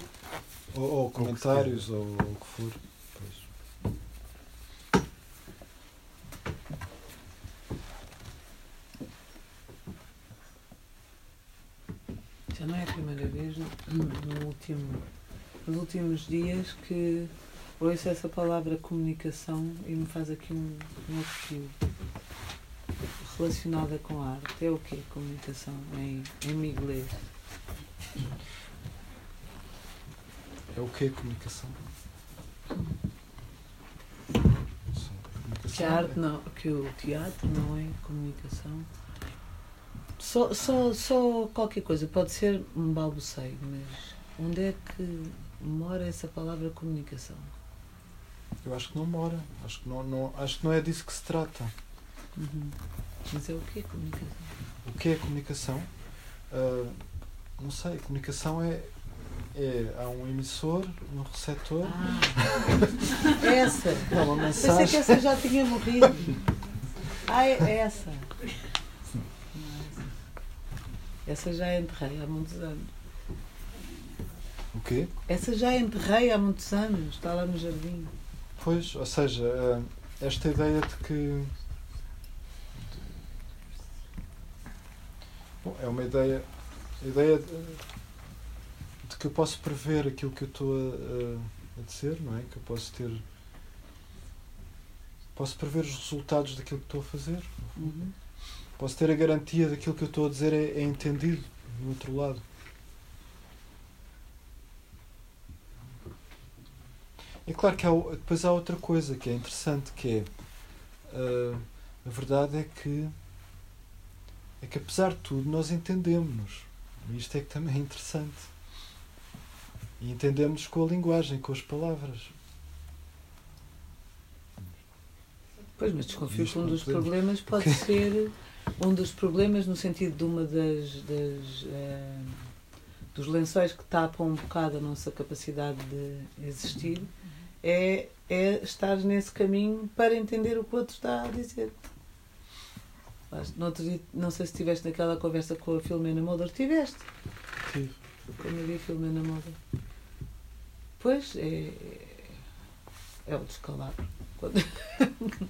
B: ou, ou comentários ou, ou o que for. Pois.
C: Já não é a primeira vez no último nos últimos dias que ouço essa palavra comunicação e me faz aqui um, um arrepio relacionada com a arte. É o que comunicação em, em inglês?
B: É o que comunicação?
C: Que a arte não, que o teatro não é comunicação. Só, só, só qualquer coisa, pode ser um balbuceio, mas onde é que mora essa palavra comunicação?
B: Eu acho que não mora. Acho que não, não, acho que não é disso que se trata.
C: Uhum. Mas é o que é comunicação?
B: O que é comunicação? Uh, não sei, comunicação é, é. Há um emissor, um receptor.
C: Ah, essa!
B: É uma mensagem.
C: Pensei que essa já tinha morrido. Ah, é essa. Essa já enterrei há muitos anos.
B: O quê?
C: Essa já enterrei há muitos anos, está lá no jardim.
B: Pois, ou seja, eh, esta ideia de que. Bom, é uma ideia. A ideia de, de, que eu posso prever aquilo que eu estou a, a dizer, não é? Que eu posso ter. Posso prever os resultados daquilo que estou a fazer.
C: Uhum.
B: Posso ter a garantia daquilo que eu estou a dizer é, é entendido do outro lado. É claro que há, depois há outra coisa que é interessante, que é uh, a verdade é que é que apesar de tudo nós entendemos-nos. Isto é que também é interessante. E entendemos-nos com a linguagem, com as palavras.
C: Pois, mas desconfio que um dos problemas pode ser um dos problemas no sentido de uma das, das eh, dos lençóis que tapam um bocado a nossa capacidade de existir é, é estar nesse caminho para entender o que o outro está a dizer. No outro dia, não sei se estiveste naquela conversa com a Filomena Mulder. Tiveste?
B: Tive.
C: Vi a Filomena Mulder. Pois, é, é o descalabro. Quando,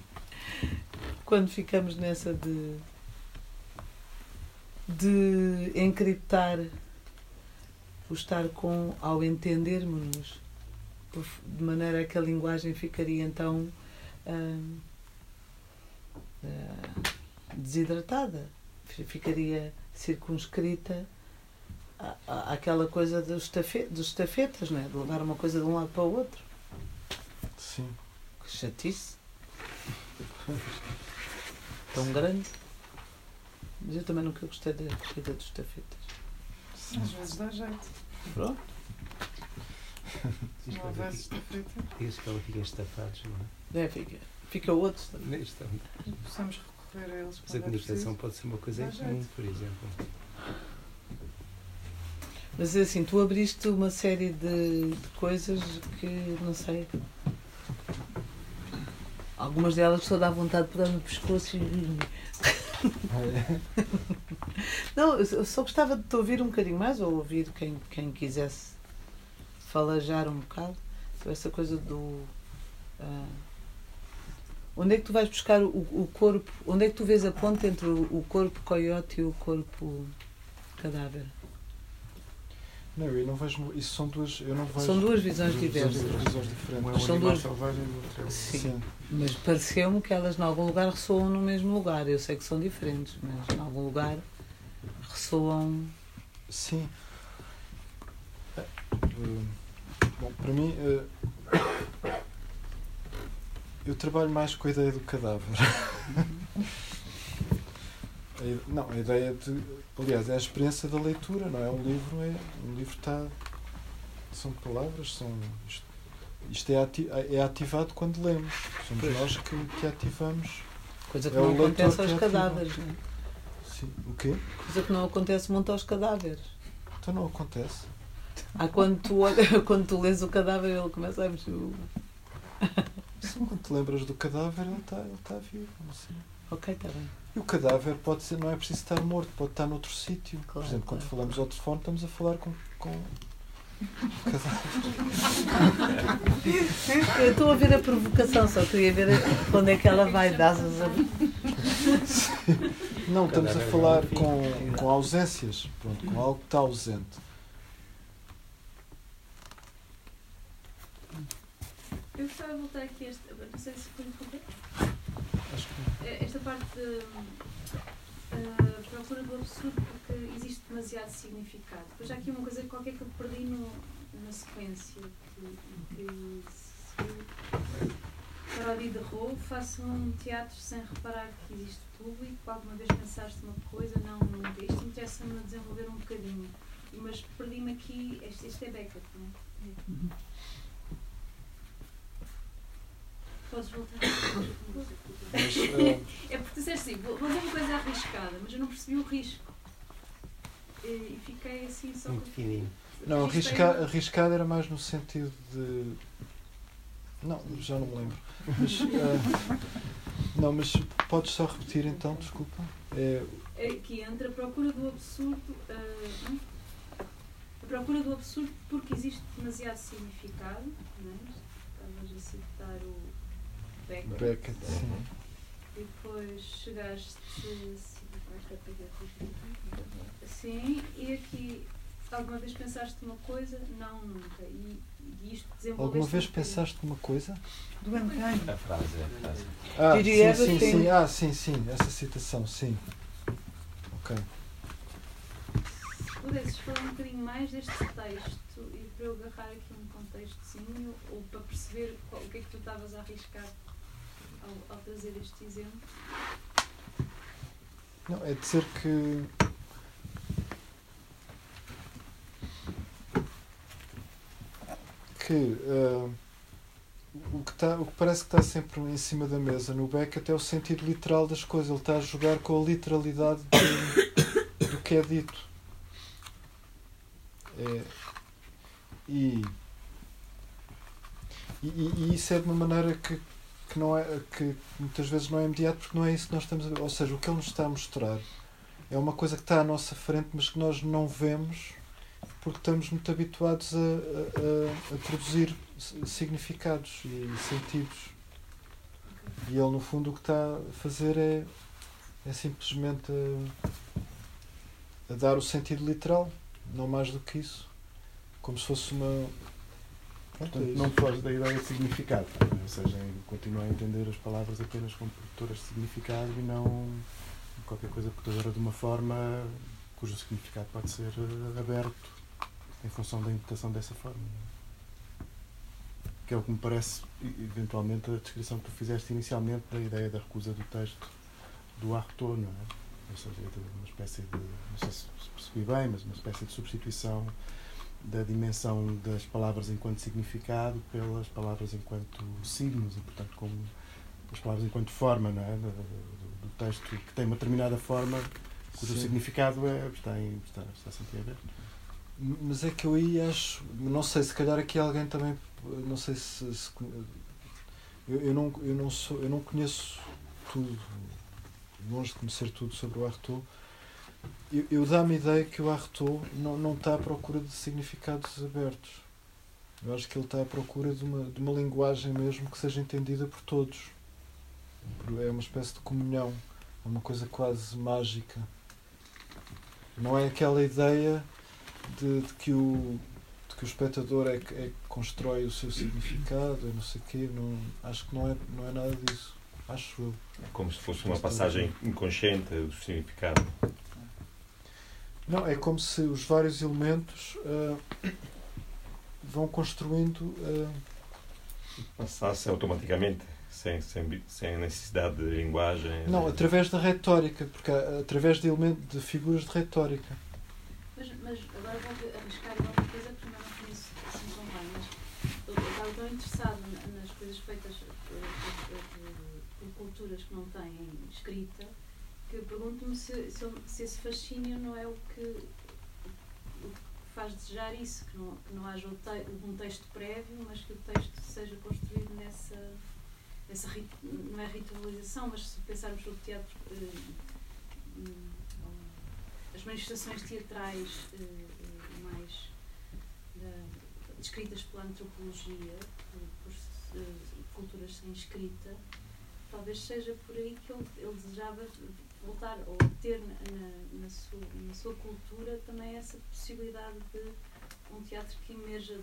C: quando ficamos nessa de de encriptar o estar com ao entendermos-nos de maneira que a linguagem ficaria então uh, uh, desidratada, ficaria circunscrita à, à, àquela coisa dos, tafe, dos estafetas, não é? de levar uma coisa de um lado para o outro.
B: Sim.
C: Que chatice. Tão grande. Mas eu também nunca gostei da corrida dos estafetas.
D: Às vezes dá jeito.
C: Pronto.
D: Não houvesse estafeta.
E: Diz que ela fica estafados, não
C: é? É, fica. Fica outros
E: também. Isto,
D: Possamos recorrer a eles.
E: Mas a comunicação pode ser uma coisa em comum, por exemplo.
C: Mas é assim, tu abriste uma série de, de coisas que não sei. Algumas delas só dá vontade de dar no pescoço e Não, eu só gostava de te ouvir um bocadinho mais, ou ouvir quem, quem quisesse falajar um bocado sobre essa coisa do. Uh, onde é que tu vais buscar o, o corpo? Onde é que tu vês a ponte entre o, o corpo coiote e o corpo cadáver?
B: Não, eu não vejo. Isso são duas. Eu não vejo,
C: são duas visões diversas.
B: Visões diferentes.
A: Um é
C: são duas
A: selvagem do outro é
C: Sim. Sim. Mas pareceu-me que elas, em algum lugar, ressoam no mesmo lugar. Eu sei que são diferentes, mas em algum lugar ressoam.
B: Sim. Uh, bom, para mim. Uh, eu trabalho mais com a ideia do cadáver. não, a ideia de Aliás, é a experiência da leitura, não é? Um livro é. Um livro está. São palavras, são. Isto, isto é, ati, é ativado quando lemos. Somos pois. nós que, que ativamos.
C: Coisa que é não acontece aos cadáveres, não é?
B: Sim. O quê?
C: Coisa que não acontece muito aos cadáveres.
B: Então não acontece.
C: Ah, quando tu, olha, quando tu lês o cadáver, ele começa a mexer.
B: Sim, quando te lembras do cadáver, ele está ele tá vivo. Assim.
C: Ok, está bem.
B: E o cadáver pode ser, não é preciso estar morto, pode estar noutro sítio. Claro, Por exemplo, claro. quando falamos ao telefone, estamos a falar com. com
C: Eu estou a ver a provocação, só queria ver quando é que ela vai dar as
B: Não, estamos a falar com, com ausências, pronto, com algo que está ausente.
F: Eu gostava de voltar aqui a esta. Não sei se foi parte de uh, procura do absurdo porque existe demasiado significado. Depois há aqui uma coisa qualquer que eu perdi no, na sequência que, que se paródia de Rô, faço um teatro sem reparar que existe público, alguma vez pensaste uma coisa, não, não isto interessa-me desenvolver um bocadinho. Mas perdi-me aqui, este, este é Beckett, não é? Uhum. Podes voltar. Mas, uh... É porque disseste assim, vou fazer uma coisa arriscada, mas eu não percebi o risco. E fiquei assim só
E: Muito fininho.
B: Não, arrisca, arriscado era mais no sentido de. Não, já não me lembro. Mas, uh... não, mas podes só repetir então, desculpa.
F: É... Aqui entra a procura do absurdo. Uh... A procura do absurdo porque existe demasiado significado. Não é? Estavas a citar o Beckett.
B: Beckett, sim.
F: Depois chegaste. Sim, e aqui alguma vez pensaste uma coisa? Não, nunca. E, e isto
B: Alguma vez pensaste uma coisa?
C: Do Ancaio.
E: A frase, a frase.
B: Ah, sim, sim, sim. Ah, sim, sim. Essa citação, sim. Ok.
F: pudesses falar um bocadinho mais deste texto e para eu agarrar aqui um contextozinho ou para perceber qual, o que é que tu estavas a arriscar ao, ao trazer este exemplo.
B: Não, é dizer que que uh, o, que tá, o que parece que está sempre em cima da mesa no Beckett é o sentido literal das coisas. Ele está a jogar com a literalidade do, do que é dito. É, e, e, e, isso é de uma maneira que, que, não é, que muitas vezes não é imediato porque não é isso que nós estamos a ver. Ou seja, o que ele nos está a mostrar é uma coisa que está à nossa frente, mas que nós não vemos porque estamos muito habituados a, a, a produzir significados e sentidos. E ele, no fundo, o que está a fazer é, é simplesmente a, a dar o sentido literal, não mais do que isso. Como se fosse uma.
A: Portanto, é não foge da ideia de significado, ou seja, continua a entender as palavras apenas como produtoras de significado e não qualquer coisa portadora de uma forma cujo significado pode ser eh, aberto em função da interpretação dessa forma. Que é o que me parece, eventualmente, a descrição que tu fizeste inicialmente da ideia da recusa do texto do Artaud, não é? Ou seja, uma espécie de, não sei se percebi bem, mas uma espécie de substituição da dimensão das palavras enquanto significado pelas palavras enquanto signos e, portanto, como as palavras enquanto forma não é? do, do, do texto que tem uma determinada forma cujo Sim. significado é, está, em, está, está sempre aberto.
B: Mas é que eu aí acho, não sei, se calhar aqui alguém também, não sei se, se eu, eu, não, eu, não sou, eu não conheço tudo, longe de conhecer tudo sobre o Artaud. Eu, eu dá-me a ideia que o Artaud não, não está à procura de significados abertos. Eu acho que ele está à procura de uma, de uma linguagem mesmo que seja entendida por todos. É uma espécie de comunhão, é uma coisa quase mágica. Não é aquela ideia de, de, que, o, de que o espectador é que, é que constrói o seu significado, não sei o quê. Não, acho que não é, não é nada disso. Acho eu.
G: É como se fosse uma passagem inconsciente do significado.
B: Não, é como se os vários elementos uh, vão construindo. Uh,
G: Passassem automaticamente, sem, sem, sem necessidade de linguagem.
B: Não, através da retórica, porque através de, elemento, de figuras de retórica.
F: Mas, mas agora vou arriscar uma coisa que não conheço assim tão bem, mas eu estava tão interessado nas coisas feitas por, por, por culturas que não têm escrita que pergunto-me se, se, se, esse fascínio não é o que, o que faz desejar isso, que não, que não haja um texto prévio, mas que o texto seja construído nessa. Essa, não é ritualização, mas se pensarmos no teatro eh, as manifestações teatrais eh, eh, mais descritas pela antropologia, por, por eh, culturas sem escrita, talvez seja por aí que ele, ele desejava voltar ou ter na, na, na, sua, na sua cultura também essa possibilidade de um teatro que emerja de,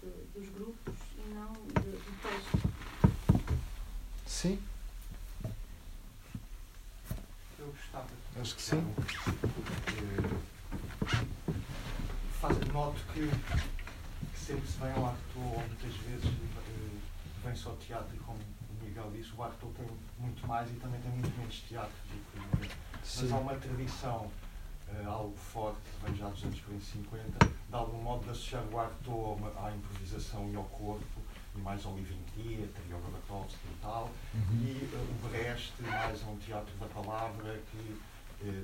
F: de, dos grupos e não de, do texto.
B: Sim.
H: Eu gostava
B: Acho que sim.
H: Faz, noto que, que, sempre se vem ao acto, ou muitas vezes uh, vem só teatro, e como Miguel disse, o acto tem muito mais e também tem muito menos teatro. Que, mas há uma tradição uh, algo forte, vem já dos anos 40 e 50, de algum modo de associar o acto à improvisação e ao corpo, e mais ao livro teatro, e ao e tal, uhum. e uh, o Brecht mais a um teatro da palavra que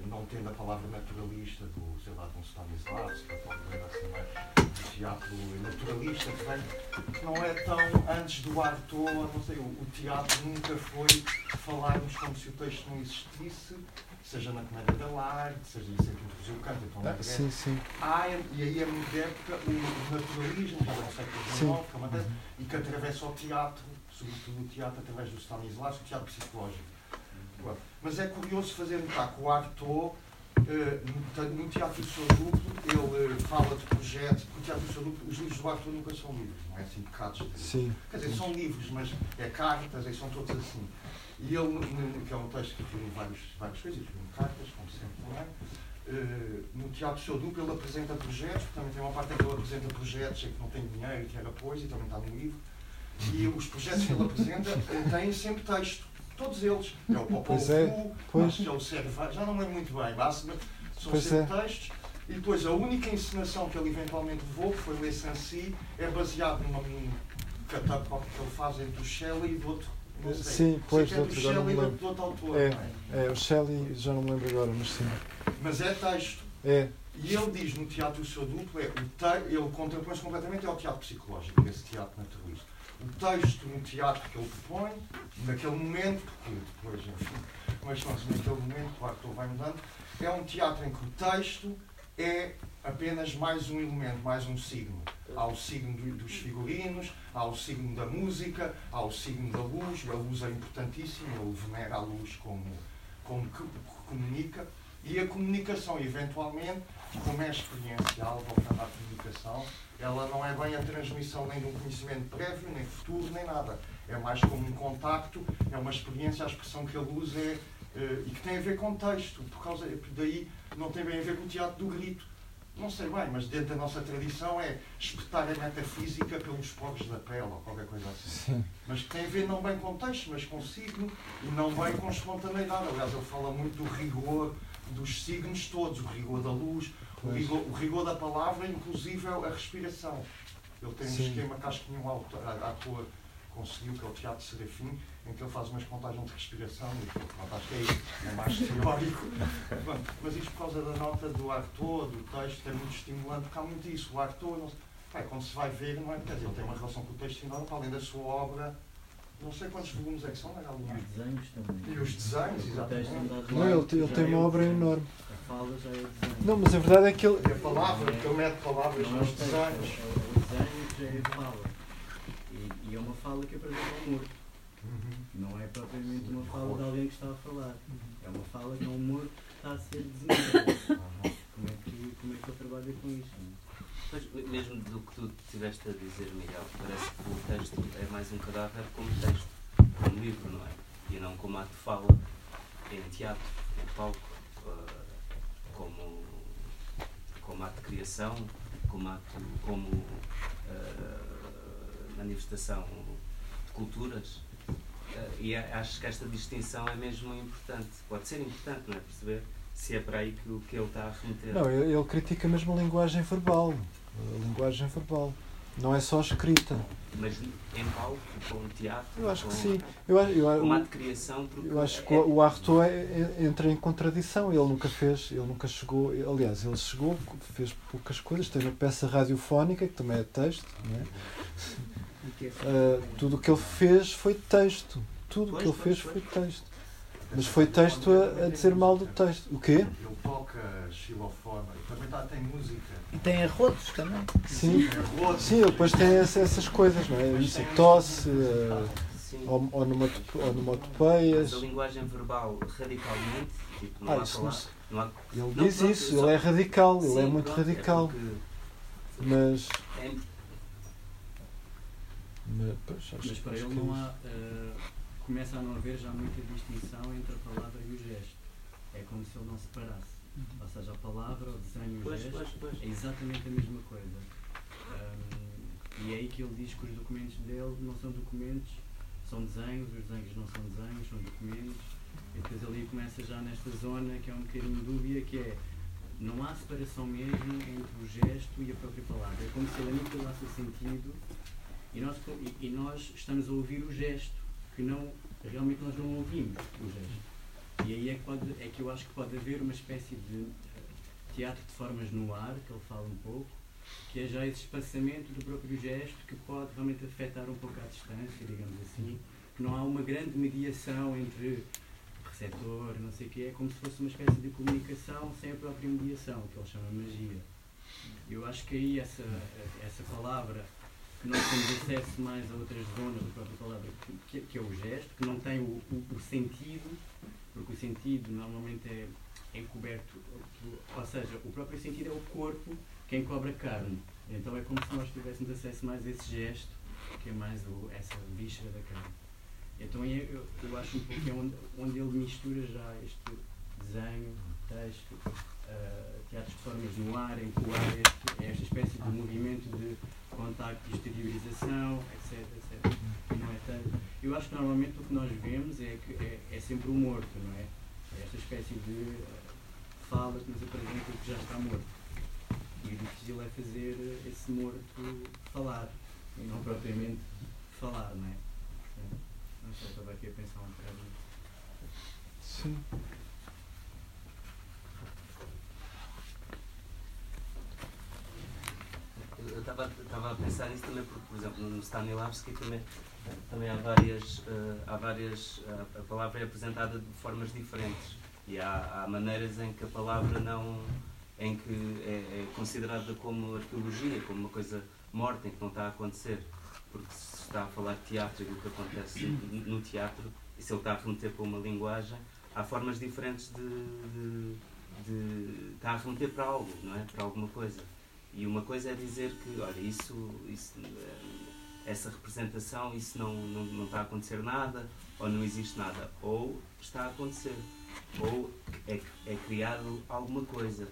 H: não tendo a palavra naturalista do, sei lá, de um Stanislavski, ou talvez assim, do teatro naturalista, que, vem, que não é tão antes do Artaud, não sei, o, o, teatro nunca foi falarmos como se o texto não existisse, seja na comédia da arte, seja isso que introduziu o canto, então
B: ah, sim, sim.
H: Há, e aí é muito época o naturalismo, já no século XIX, é uhum. e que atravessa o teatro, sobretudo o teatro através do Stanislavski, o teatro psicológico. Mas é curioso fazer notar que o Artaud, uh, no Teatro do Seu Duplo, ele uh, fala de projetos, porque o Teatro do Seu Duplo, os livros do Artaud nunca são livros, não é assim, bocados
B: Sim.
H: Quer dizer, são livros, mas é cartas, e são todos assim. E ele, que é um texto que escreveu vários, várias coisas, escreveu cartas, como sempre, não é? eh, no Teatro Seu Duplo ele apresenta projetos, porque também tem uma parte em que ele apresenta projetos em que não tem dinheiro e quer apoio, e também está no livro. E os projetos que ele apresenta eh, têm sempre texto. Todos eles. É o Popó
B: Pois é, pois.
H: é o Serva, já não lembro muito bem, mas são
B: Pois
H: sempre textos. E depois a única encenação que ele eventualmente levou, que foi Le Sancy, é baseado numa, num catap que ele faz entre o Shelley e do outro. Sei.
B: Sim, pois,
H: é do
B: outro, agora não
H: Shelley e do, outro autor.
B: É.
H: é?
B: É, o Shelley, já não me lembro agora, mas sim.
H: Mas é texto.
B: É,
H: E ele diz no teatro o seu duplo, é, o te, ele contrapõe-se completamente ao teatro psicológico, esse teatro naturalista. O texto no teatro que ele propõe, naquele momento, porque depois, enfim, mas pronto, naquele momento, claro que vai mudando, é um teatro em que o texto é apenas mais um elemento, mais um signo. Há o signo do- dos figurinos, há o signo da música, há o signo da luz, a luz é importantíssima, ele venera a luz como, como que comunica, e a comunicação, eventualmente, como é experiencial, voltando à comunicação, ela não é bem a transmissão nem de um conhecimento prévio, nem futuro, nem nada. É mais como um contacto, é uma experiência, a expressão que ele usa é, eh, e que tem a ver com texto, por causa daí não tem bem a ver com o teatro do grito. Não sei bem, mas dentro da nossa tradição é espetar a metafísica pelos poros da pele ou qualquer coisa assim.
B: sim.
H: Mas que tem a ver não bem com texto, mas com signo e não bem com espontaneidade. Aliás, ele fala muito do rigor dos signos todos, o rigor da luz, o rigor, o rigor da palavra, inclusive a respiração. Ele tem um
B: Sim.
H: esquema que acho que nenhum autor, ator conseguiu, que é o Teatro Serafim, em que ele faz umas contagens de respiração e pronto, acho que é isso, é mais teórico. Mas isto por causa da nota do Arthur, do texto, é muito estimulante, porque há muito isso. O Arthur, não, pá, quando se vai ver, não é? Quer dizer, ele tem uma relação com o texto enorme, para além da sua obra, não sei quantos volumes é que são, mas há
I: E os desenhos também.
H: E os desenhos, exatamente.
I: de
B: Não, ele, tem- ele tem
I: é
B: uma obra enorme.
I: A fala já é desenho.
B: Não, mas a verdade é que ele.
H: E a palavra, porque ele mete palavras
I: é
H: nos
I: texto,
H: desenhos.
I: é o desenho já é a fala. E, e é uma fala que apresenta o humor. Não é propriamente uma fala de alguém que está a falar. É uma fala que é um humor que está a ser desenhado. Como é que, como é que ele trabalha com isto?
E: Pois, mesmo do que tu estiveste a dizer, Miguel, parece que o texto é mais um cadáver como texto, como livro, não é? E não como ato de fala, em teatro, em palco, eh, como, como ato de criação, como ato, como eh, manifestação de culturas. Eh, e acho que esta distinção é mesmo importante. Pode ser importante, não é? Perceber se é para aí que, que ele está a remeter.
B: Não, ele, critica mesmo a linguagem verbal. A linguagem verbal. Não é só escrita.
E: Mas em palco, com teatro,
B: Eu acho
E: com,
B: que sim. Eu, eu,
E: com de criação,
B: eu acho que
E: é-
B: o, Arthur é- é- entra em contradição. Ele nunca fez, ele nunca chegou. Aliás, ele chegou, fez poucas coisas. Teve a peça radiofónica, que também é texto. É?
I: É
B: Ah, tudo o que ele fez foi texto. Tudo o que ele fez foi texto. Mas foi texto a, a dizer mal do texto. O quê?
H: Ele toca xilofone, também tá, tem música.
C: E tem arrotos também.
B: Sim. Sim, ele depois tem essa- essas coisas, não é? Isso, tosse, ah,
E: Sim.
B: ou- onomato-
E: Mas
B: onomatopeias.
E: a linguagem verbal radicalmente, tipo, não
B: Ah,
E: há
B: isso
E: palavra, não há
B: Ele
E: Não,
B: diz
E: pronto,
B: isso,
E: só-
B: ele é radical, ele é
E: Sim,
B: muito
E: pronto,
B: radical.
E: porque
B: Mas.
E: é
B: mas, pois,
I: Mas para ele
B: é
I: não
B: isso.
I: há, eh, começa a não haver já muita distinção entre a palavra e o gesto. É como se ele não separasse. Ou seja, a palavra, o desenho e o
E: Pois,
I: gesto
E: pois, pois.
I: é exatamente a mesma coisa. Ahm, e é aí que ele diz que os documentos dele não são documentos, são desenhos, os desenhos não são desenhos, são documentos. E depois ali começa já nesta zona que é um bocadinho dúbia, que é não há separação mesmo entre o gesto e a própria palavra. É como se ele aniquilasse o sentido e nós, e, e nós estamos a ouvir o gesto, que não, realmente nós não ouvimos o gesto. E aí é que, pode, é que eu acho que pode haver uma espécie de eh, teatro de formas no ar, que ele fala um pouco, que é já esse espaçamento do próprio gesto que pode realmente afetar um pouco a distância, digamos assim, que não há uma grande mediação entre receptor, não sei o quê, é como se fosse uma espécie de comunicação sem a própria mediação, que ele chama magia. Eu acho que aí essa, essa palavra, que nós temos acesso mais a outras zonas da própria palavra, que, que é o gesto, que não tem o, o, o sentido, porque o sentido normalmente é encoberto, ou seja, o próprio sentido é o corpo que encobre a carne. Então é como se nós tivéssemos acesso mais a esse gesto, que é mais o, essa víscera da carne. Então eu, eu, eu acho um pouco que é onde, onde ele mistura já este, desenho, texto, uh, teatro de formas no ar, em coar este, esta espécie de movimento de contacto exteriorização, etc, etc. Não é tanto. Eu acho que normalmente o que nós vemos é que é, é sempre o morto, não é? Esta espécie de uh, fala que nos apresenta que já está morto. E o difícil é fazer esse morto falar, e não propriamente falar, não é? Não sei, estava aqui a pensar um bocado.
B: Sim.
E: Eu estava a pensar nisso também porque, por exemplo, no Stanislavski também, também há várias, uh, há várias uh, a palavra é apresentada de formas diferentes e há, há maneiras em que a palavra não em que é, é, considerada como arqueologia, como uma coisa morta, em que não está a acontecer. Porque se está a falar de teatro e do que acontece no teatro, e se ele está a remeter para uma linguagem, há formas diferentes de, de, de está a remeter para algo, não é? Para alguma coisa. E uma coisa é dizer que, olha, isso, isso essa representação, isso não, não, não está a acontecer nada, ou não existe nada, ou está a acontecer, ou é, é criado alguma coisa.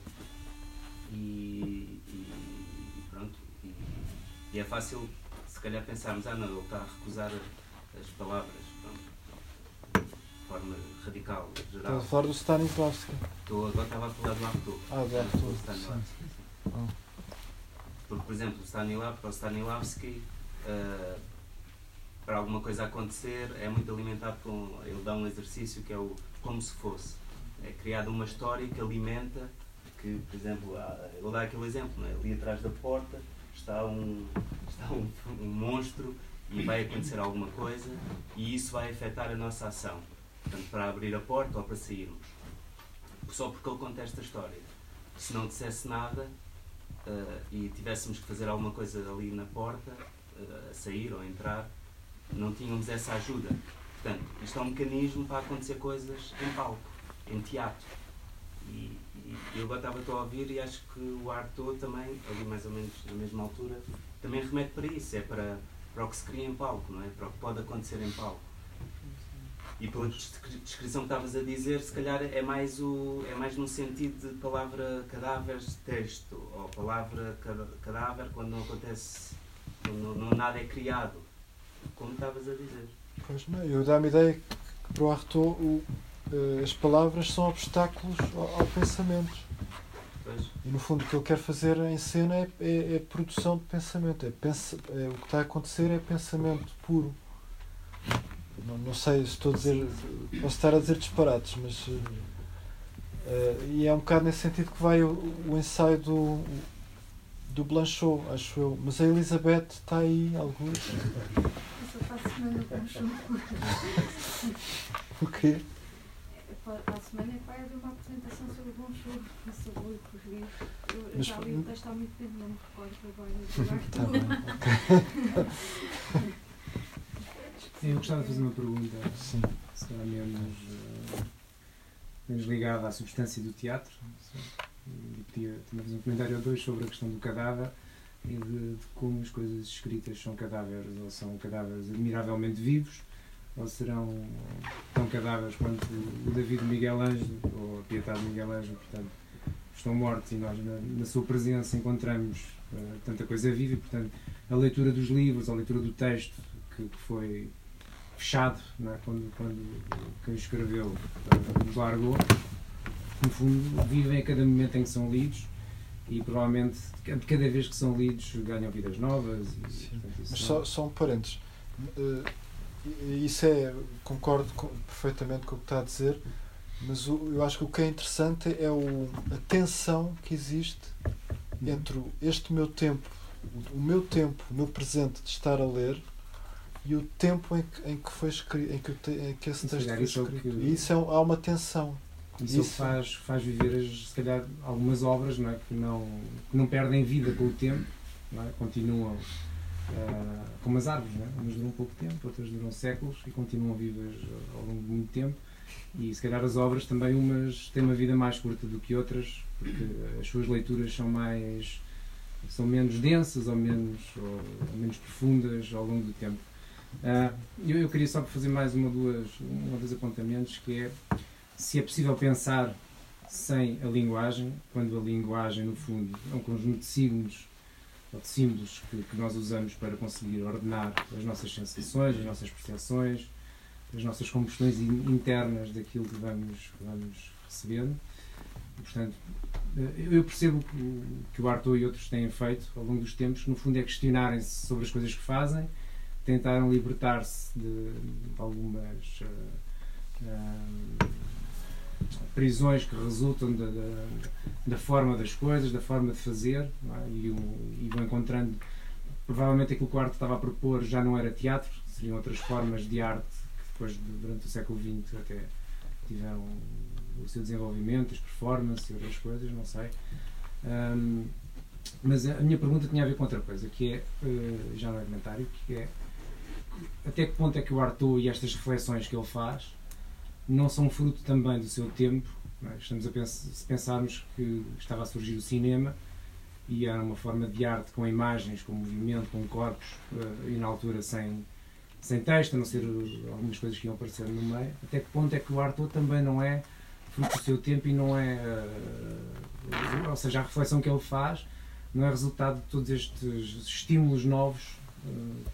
E: E, e pronto. E, e, é fácil, se calhar, pensarmos: ah, não, ele está a recusar as palavras. Pronto. De forma radical, geral.
B: Estás a falar do Stanislavski?
E: Estou, agora estava a falar do Arthur.
B: Ah, do Arthur.
E: Stanislavski. Porque, por exemplo, o Stanislavski, uh, para alguma coisa acontecer, é muito alimentado com. Ele dá um exercício que é o como se fosse. É criada uma história que alimenta que, por exemplo, eu vou dar aquele exemplo, é? ali atrás da porta está um, está um, um monstro e vai acontecer alguma coisa e isso vai afetar a nossa ação, portanto, para abrir a porta ou para sairmos. Só porque ele conta esta história. Se não dissesse nada uh, e tivéssemos que fazer alguma coisa ali na porta, uh, a sair ou a entrar, não tínhamos essa ajuda. Portanto, isto é um mecanismo para acontecer coisas em palco, em teatro. E, e eu agora estava a ouvir e acho que o Arthur também, ali mais ou menos na mesma altura, também remete para isso, é para, para o que se cria em palco, não é? Para o que pode acontecer em palco. E pela descrição que estavas a dizer, se calhar é mais, o, é mais no sentido de palavra cadáver de texto, ou palavra cadáver quando não acontece, não, não nada é criado, como estavas a dizer.
B: Pois não, eu dá-me a ideia que para o Arthur o, uh, as palavras são obstáculos ao, ao pensamento.
E: Pois.
B: E no fundo o que ele quer fazer em cena é, é, é produção de pensamento. É, pensa, é, o que está a acontecer é pensamento puro. Não, não sei se estou a dizer. Posso estar a dizer disparates, mas. Uh, e é um bocado nesse sentido que vai o, o ensaio do, do Blanchot, acho eu. Mas a Elizabeth está aí, alguns.
F: O
B: quê?
F: Para a semana que vai haver uma apresentação sobre o bom show, sobre o. Eu, eu
B: Mas-
F: já li o texto há muito tempo, não me recordo
B: Tá
F: agora.
B: bem,
J: Eu gostava de fazer uma pergunta,
B: Sim.
J: se calhar menos, eh, menos ligada à substância do teatro. E podia também fazer um comentário ou dois sobre a questão do cadáver e de, de como as coisas escritas são cadáveres ou são cadáveres admiravelmente vivos ou serão tão cadáveres quanto o David Miguel Ângelo ou a Piedade Miguel Ângelo, portanto, estão mortos e nós na, na sua presença encontramos eh, tanta coisa viva e, portanto, a leitura dos livros, a leitura do texto que, que foi fechado é? quando, quando quem escreveu nos largou, no fundo, vivem a cada momento em que são lidos e provavelmente de cada vez que são lidos ganham vidas novas. E, portanto,
B: Mas
J: não-
B: só, só um parênteses. Eh, Isso é, concordo com- perfeitamente com o que está a dizer, mas o- eu acho que o que é interessante é o, a tensão que existe entre o- este meu tempo, o, o meu tempo, o meu presente de estar a ler e o tempo em que, em que foi escrito, em que, te- em que esse
J: Se
B: texto foi
J: é
B: escrito.
J: que-
B: E isso é, há uma tensão.
J: Isso,
B: Isso.
J: faz, faz viver, as, se calhar, algumas obras não é? que, não, que não perdem vida com o tempo, não é? continuam ah, como as árvores, não é? umas duram pouco tempo, outras duram séculos e continuam vivas ao longo de muito tempo. E se calhar as obras também, umas têm uma vida mais curta do que outras, porque as suas leituras são mais são menos densas ou menos, ou menos profundas ao longo do tempo. Ah, eu, eu queria só fazer mais uma duas, um ou dois apontamentos, que é se é possível pensar sem a linguagem, quando a linguagem, no fundo, é um conjunto de signos ou de símbolos que, que nós usamos para conseguir ordenar as nossas sensações, as nossas percepções, as nossas combustões in- internas daquilo que vamos, que vamos recebendo. E, portanto, eh, eu percebo que o- Arthur e outros têm feito ao longo dos tempos, no fundo é questionarem-se sobre as coisas que fazem, tentaram libertar-se de, algumas eh, eh, prisões que resultam da, da, da forma das coisas, da forma de fazer, é? e, e vão encontrando. Provavelmente aquilo que o Arthur estava a propor já não era teatro, seriam outras formas de arte que depois, de- durante o século XX, até tiveram o seu desenvolvimento, as performances e outras coisas, não sei. Ahm, mas a minha pergunta tinha a ver com outra coisa, que é, eh, já no argumentário, que é até que ponto é que o Arthur e estas reflexões que ele faz não são fruto também do seu tempo? é? Estamos a pensar, se pensarmos que estava a surgir o cinema e era uma forma de arte com imagens, com movimento, com corpos, eh, e na altura sem, sem texto, a não ser algumas coisas que iam aparecer no meio, até que ponto é que o Arthur também não é fruto do seu tempo e não é. eh, ou seja, a reflexão que ele faz não é resultado de todos estes estímulos novos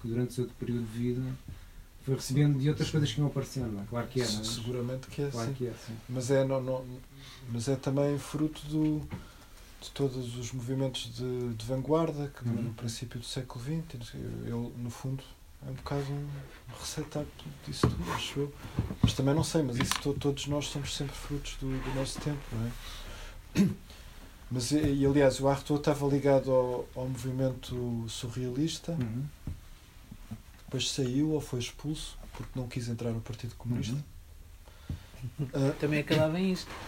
J: que durante o seu período de vida foi recebendo de outras coisas que iam aparecendo, é? Claro que é, não é?
B: Seguramente que é
J: Claro
B: assim.
J: que é, sim.
B: Mas é, não, não- mas é também fruto do, de todos os movimentos de, de vanguarda que
J: Uhum.
B: no princípio do século XX, ele, no fundo, é um bocado um receptáculo disso tudo, acho eu. Mas também não sei, mas isso to- todos nós somos sempre frutos do, do nosso tempo, não é? Mas, e, e, aliás, o Arthur estava ligado ao, ao movimento surrealista,
J: Uhum.
B: depois saiu ou foi expulso porque não quis entrar no Partido Comunista. Ah,
C: Também acabava em isto.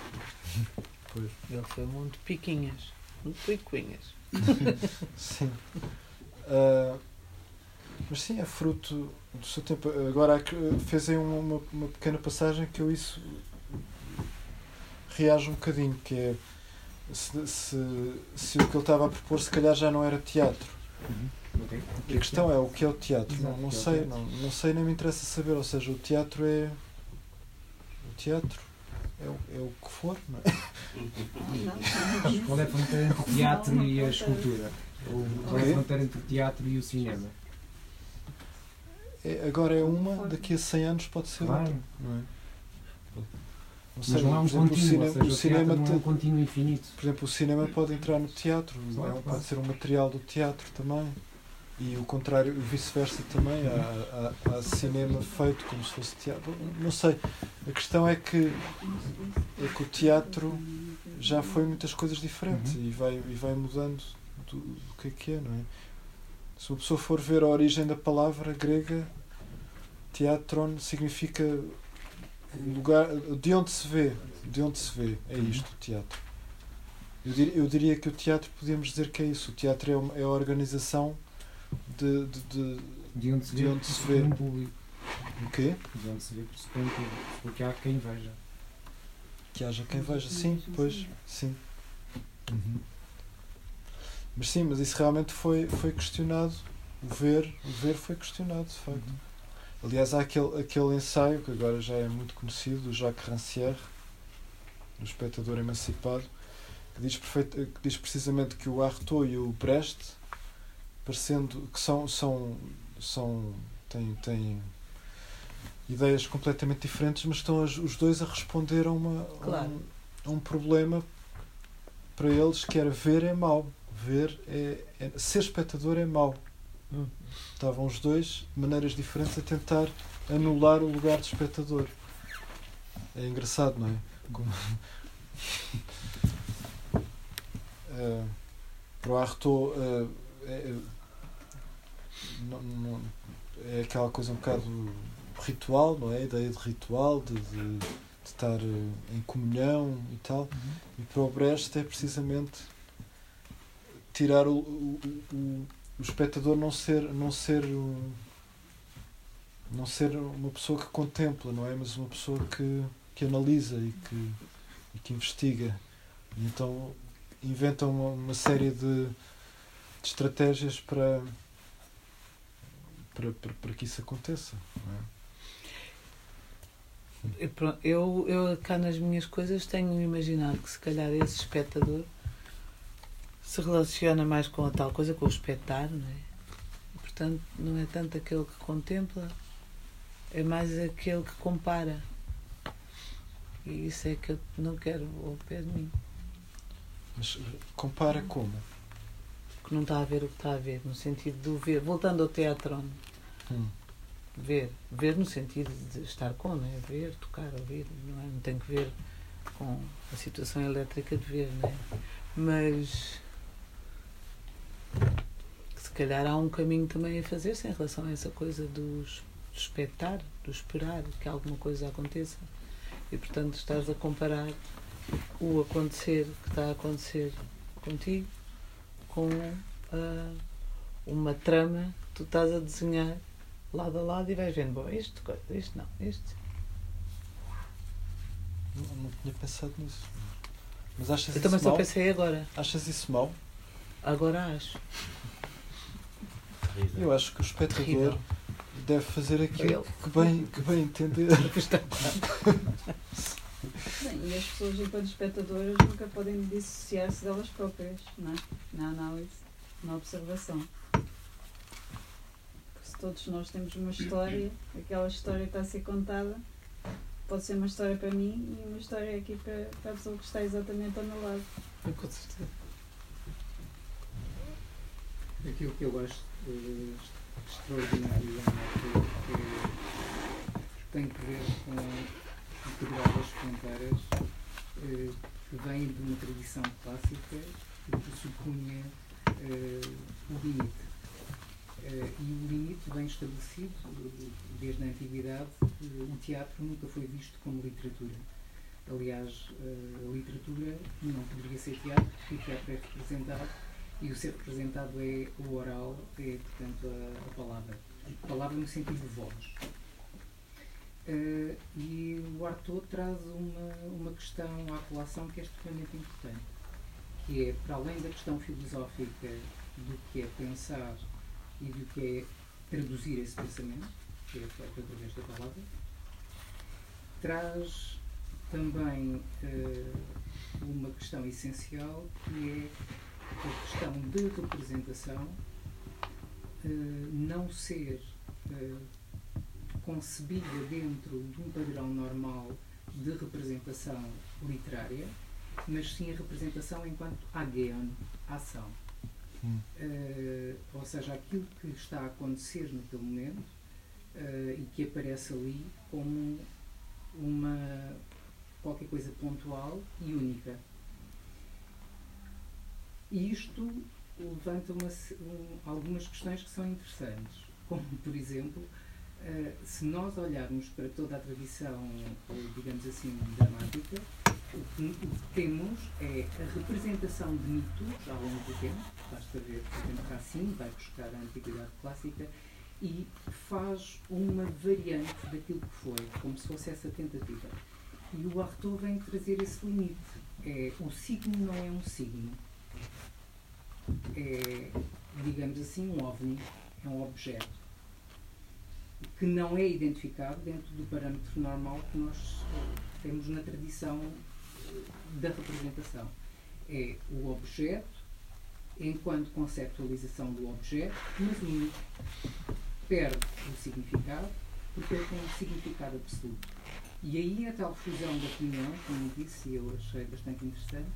B: Pois.
C: Ele foi muito piquinhas. Muito picuinhas.
B: Sim. Ah, mas sim, é fruto do seu tempo. Agora, que- fez aí uma, uma, pequena passagem que eu isso reage um bocadinho, que é se, se, se o que ele estava a propor se calhar já não era teatro.
J: Ok.
B: E a questão é o que é o teatro?
J: Exato,
B: não, não
J: é
B: sei,
J: teatro.
B: não, não sei nem me interessa saber. Ou seja, o teatro é. O teatro é o, é o que for, não é?
J: Qual é a fronteira entre o teatro e a escultura? Ou qual é a fronteira entre o teatro e o cinema?
B: É- Agora é uma, daqui a 100 anos pode ser
J: Claro.
B: outra. Não é? Não
J: Mas não há um
B: exemplo, o
J: contínuo,
B: cinema,
J: ou seja,
B: o
J: o
B: cinema
J: não é um contínuo infinito.
B: Por exemplo, o cinema pode entrar no teatro,
J: Claro,
B: não é?
J: claro.
B: pode ser um material do teatro também. E o contrário, o vice-versa também. Há, há, há cinema feito como se fosse teatro. Não sei. A questão é que, é que o teatro já foi muitas coisas diferentes
J: Uhum.
B: e, vai, e vai mudando do, do que é que é, não é? Se uma pessoa for ver a origem da palavra grega, teatron significa lugar de onde se vê, de onde se vê, é isto o teatro. Eu diria, eu diria que o teatro podíamos dizer que é isso. O teatro é, uma- é a organização de, de, de
J: De onde se
B: De
J: vê,
B: onde se vê.
J: um público.
B: o quê?
J: De onde se vê, pressupõe um público. Porque há quem veja.
B: Que haja quem veja. Sim, pois, sim. Uhum. Mas sim, mas isso realmente foi, foi questionado. O ver, o ver foi questionado, de facto. Aliás, há aquele, aquele ensaio que agora já é muito conhecido, do Jacques Rancière, do espectador emancipado, que diz, perfeito, que diz precisamente que o Artaud e o Brecht, parecendo que são, são, são têm, têm ideias completamente diferentes, mas estão os dois a responder a, uma, a
C: Claro.
B: um, a um problema para eles que era ver é mau. Ver é, é- ser espectador é mau.
C: Hum.
B: Estavam os dois, de maneiras diferentes, a tentar anular o lugar de espectador. É engraçado, não é? Como- Eh, para o Artaud eh, é, é- não- não- é aquela coisa um bocado ritual, não é? A ideia de ritual, de, de- de estar eh, em comunhão e tal. E para o Brecht é precisamente tirar o, o, o, o espectador não ser não ser um- não ser uma pessoa que contempla, não é? Mas uma pessoa que, que analisa e que, e que investiga. E então inventam uma, uma série de, de estratégias para, para, para, para que isso aconteça. É?
C: E pronto, Eu, eu cá nas minhas coisas tenho imaginado que se calhar esse espectador se relaciona mais com a tal coisa, com o espetar, não é? E, portanto, não é tanto aquele que contempla, é mais aquele que compara. E isso é que eu não quero ao pé de mim.
B: Mas eh, compara como?
C: Que não está a ver o que está a ver, no sentido de o ver. Voltando ao teatro,
B: Hum.
C: ver. Ver no sentido de estar com, não é? Ver, tocar, ouvir, não, é? não tem que ver com a situação elétrica de ver, não é? Mas se calhar há um caminho também a fazer-se em relação a essa coisa dos, do expectar, do esperar que alguma coisa aconteça. E portanto estás a comparar o acontecer que está a acontecer contigo com ah, uma trama que tu estás a desenhar lado a lado e vais vendo, bom, isto, isto não, isto.
B: Não, não tinha pensado nisso. Mas achas
C: Eu também
B: isso
C: só pensei agora.
B: Achas isso mau?
C: Agora acho.
B: Eu acho que o espectador
C: Terrível.
B: deve fazer aquilo que bem, que bem entender.
D: Bem, e as pessoas, enquanto espectadoras, nunca podem dissociar-se delas próprias, não é? Na análise, na observação. Porque se todos nós temos uma história, aquela história que está a ser contada pode ser uma história para mim e uma história aqui para, para a pessoa que está exatamente ao meu lado.
C: Com certeza.
K: Aquilo que eu acho eh, extraordinário é, tem que ver com determinadas fronteiras eh, que vêm de uma tradição clássica que pressupunha eh, o limite. Eh, e o limite vem estabelecido desde a antiguidade. o teatro nunca foi visto como literatura. Aliás, a literatura não poderia ser teatro, porque o teatro é representado e o ser representado é o oral, é, portanto, a, a palavra. A palavra no sentido de voz. Eh, e o Artaud traz uma, uma questão à colação que é extremamente importante, que é, para além da questão filosófica do que é pensar e do que é traduzir esse pensamento, que é feito através da palavra, traz também eh, uma questão essencial que é a questão de representação eh, não ser eh, concebida dentro de um padrão normal de representação literária, mas sim a representação enquanto ageon, ação. Eh, ou seja, aquilo que está a acontecer naquele momento eh, e que aparece ali como uma qualquer coisa pontual e única. E isto levanta uma um- algumas questões que são interessantes, como, por exemplo, eh, se nós olharmos para toda a tradição, eh, digamos assim, dramática, o que, o que temos é a representação de mitos ao longo do tempo, basta ver, por exemplo, Racine vai buscar a Antiguidade Clássica e faz uma variante daquilo que foi, como se fosse essa tentativa. E o Artaud vem trazer esse limite. É, o signo não é um signo. É, digamos assim, um ovni, é um objeto que não é identificado dentro do parâmetro normal que nós eh, temos na tradição eh, da representação. É o objeto enquanto conceptualização do objeto, mas único. Perde o significado porque ele tem um significado absoluto. E aí a tal fusão da comunhão, como disse, eu achei bastante interessante,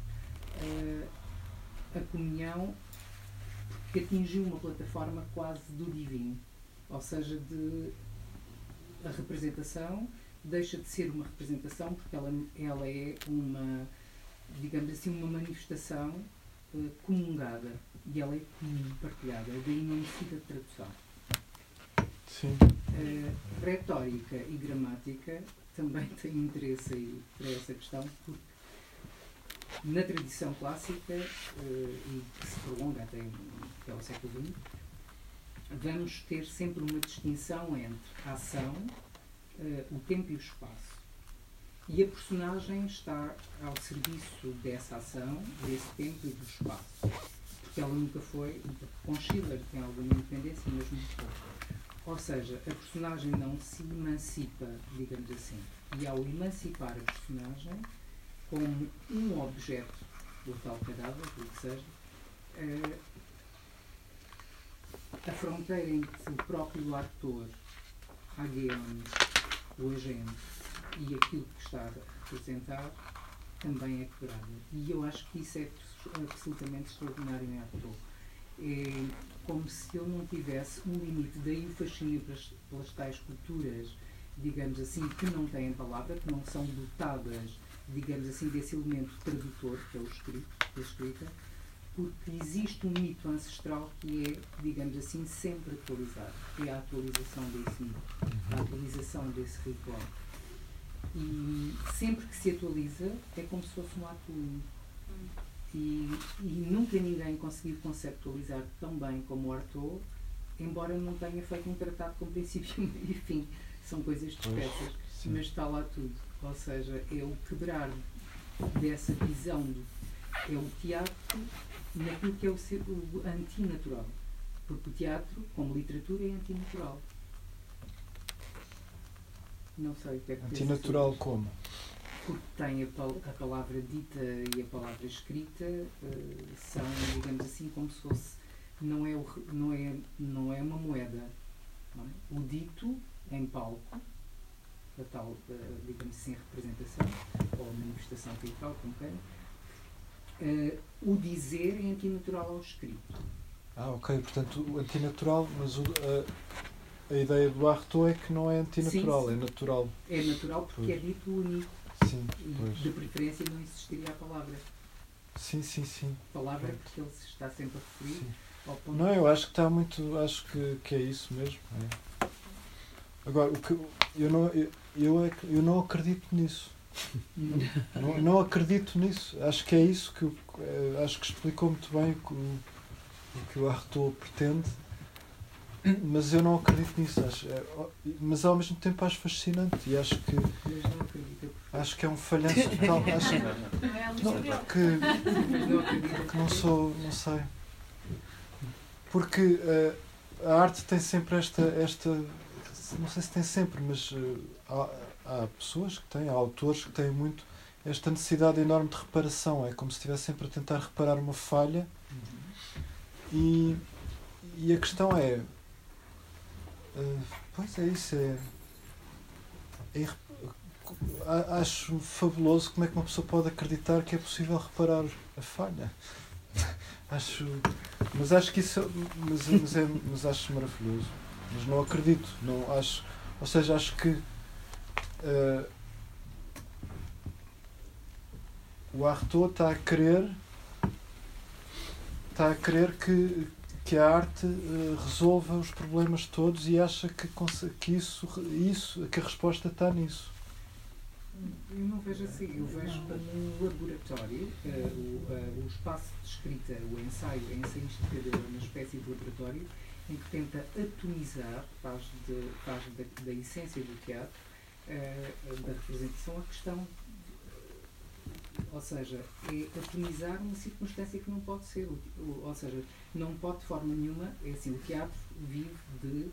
K: eh, a comunhão que atingiu uma plataforma quase do divino, ou seja, de a representação deixa de ser uma representação porque ela, ela é uma, digamos assim, uma manifestação eh, comungada e ela é comum, partilhada, daí não necessita de tradução.
B: Sim.
K: Eh, retórica e gramática também têm interesse aí para essa questão, porque na tradição clássica, eh, e que se prolonga até, até ao século XX, vamos ter sempre uma distinção entre a ação, eh, o tempo e o espaço. E a personagem está ao serviço dessa ação, desse tempo e do espaço. Porque ela nunca foi, com Schiller tem alguma independência, mas muito pouco. Ou seja, a personagem não se emancipa, digamos assim. E ao emancipar a personagem como um objeto do tal cadáver, o que seja, eh, a fronteira entre o próprio ator, Ageon, o agente, e aquilo que está a representar também é quebrada. E eu acho que isso é absolutamente extraordinário em Artaud. É como se ele não tivesse um limite, daí o fascínio pelas, pelas tais culturas, digamos assim, que não têm palavra, que não são dotadas, digamos assim, desse elemento tradutor, que é o escrito, a escrita, porque existe um mito ancestral que é, digamos assim, sempre atualizado, que é a atualização desse mito, a atualização desse ritual. E sempre que se atualiza é como se fosse um ato único. E, e nunca ninguém conseguiu conceptualizar tão bem como o Artaud, embora não tenha feito um tratado com princípio e fim. São coisas dispersas, mas está lá tudo. Ou seja, é o quebrar dessa visão do é o teatro naquilo que é o, o antinatural. Porque o teatro, como literatura, é antinatural. Não sei o que é que
B: Antinatural como?
K: Porque tem a, a palavra dita e a palavra escrita eh, são, digamos assim, como se fosse. Não é, o não é, não é uma moeda. não é? O dito em palco, a tal, digamos assim, representação, ou manifestação teatral, como queiram, eh, o dizer é antinatural ao escrito.
B: Ah, ok, portanto, o antinatural, mas o- a, a ideia do Artaud é que não é antinatural,
K: Sim,
B: é
K: sim.
B: natural.
K: É natural porque
B: Pois.
K: é dito único.
B: Sim, pois.
K: de preferência não existiria a palavra.
B: Sim, sim, sim.
K: Palavra
B: Pronto.
K: porque ele se está sempre a referir
B: Sim.
K: ao ponto
B: Não, eu acho que está muito. Acho que, que é isso mesmo. é. Agora, o que eu não, eu, eu, é que- eu não acredito nisso. Não, não acredito nisso. Acho que é isso que eu, eh, acho que explicou muito bem o que o, que o Artaud pretende. Mas eu não acredito nisso. Acho, é, mas ao mesmo tempo acho fascinante e acho que acho que é um falhanço total. Acho que,
F: Não é
B: porque
K: não
B: que não sou, não sei. Porque eh, a arte tem sempre esta, esta, não sei se tem sempre, mas eh, há, há pessoas que têm, há autores que têm muito esta necessidade enorme de reparação. É como se estivesse sempre a tentar reparar uma falha e, e a questão é, eh, pois é isso, é, é acho fabuloso como é que uma pessoa pode acreditar que é possível reparar a falha. Acho, mas acho que isso, mas, mas, é, mas acho maravilhoso. Mas não acredito, não acho, ou seja, acho que eh, o Artaud está a querer está a querer que, que a arte eh, resolva os problemas todos e acha que, que isso, isso, que a resposta está nisso.
K: Eu não vejo assim, eu vejo como um laboratório, eh, o, eh, o espaço de escrita, o ensaio, a ensaística é uma espécie de laboratório em que tenta atomizar, faz, de, faz da, da essência do teatro, eh, da representação, a questão, eh, ou seja, é atomizar uma circunstância que não pode ser, o- o- ou seja, não pode de forma nenhuma, é assim, o teatro vive de,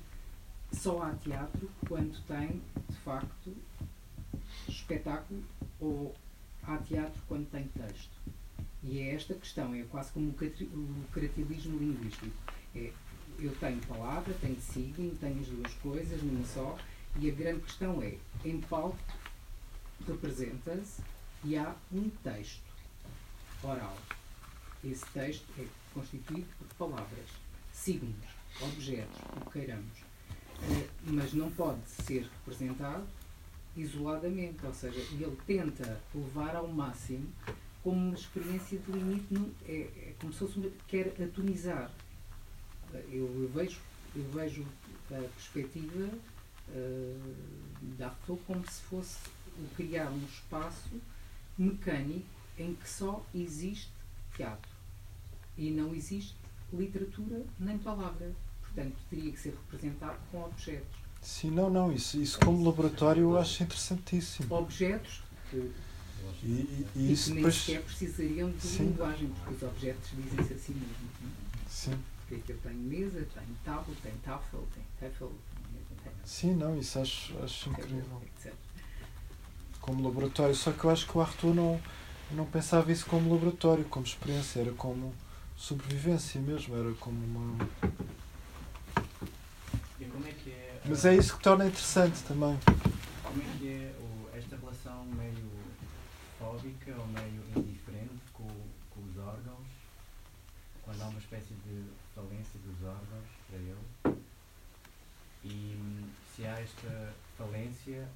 K: só há teatro quando tem, de facto, espetáculo ou há teatro quando tem texto. E é esta questão, é quase como o catri- o caracterismo linguístico. É, eu tenho palavra, tenho signo, tenho as duas coisas numa só, e a grande questão é, em palco representa-se e há um texto oral. Esse texto é constituído por palavras, signos, objetos, o que queiramos. Eh, Mas não pode ser representado isoladamente, ou seja, ele tenta levar ao máximo como uma experiência de limite, é, é como se fosse quer atomizar. Eu, vejo, eu vejo a perspectiva uh, da Artaud como se fosse o criar um espaço mecânico em que só existe teatro e não existe literatura nem palavra. Portanto, teria que ser representado com objetos.
B: Sim, não, não, isso, isso como laboratório eu acho interessantíssimo.
K: Objetos que
B: E, e- e
K: e
B: isso
K: que nem
B: depois.
K: sequer precisariam de
B: Sim.
K: linguagem, porque os objetos dizem-se assim mesmo. não é?
B: Sim,
K: Porque que eu tenho mesa, tenho tábua, tenho tafel, tenho tafel,
B: sim, não, isso acho, acho incrível. como laboratório. Só que eu acho que o Arthur não, não pensava isso como laboratório, como experiência, era como sobrevivência mesmo, era como uma.
I: E como é que é.
B: Mas é isso que torna interessante também.
I: Como é que é o- esta relação meio fóbica ou meio indiferente com, com os órgãos, quando há uma espécie de falência dos órgãos para ele? E hum, se há esta falência,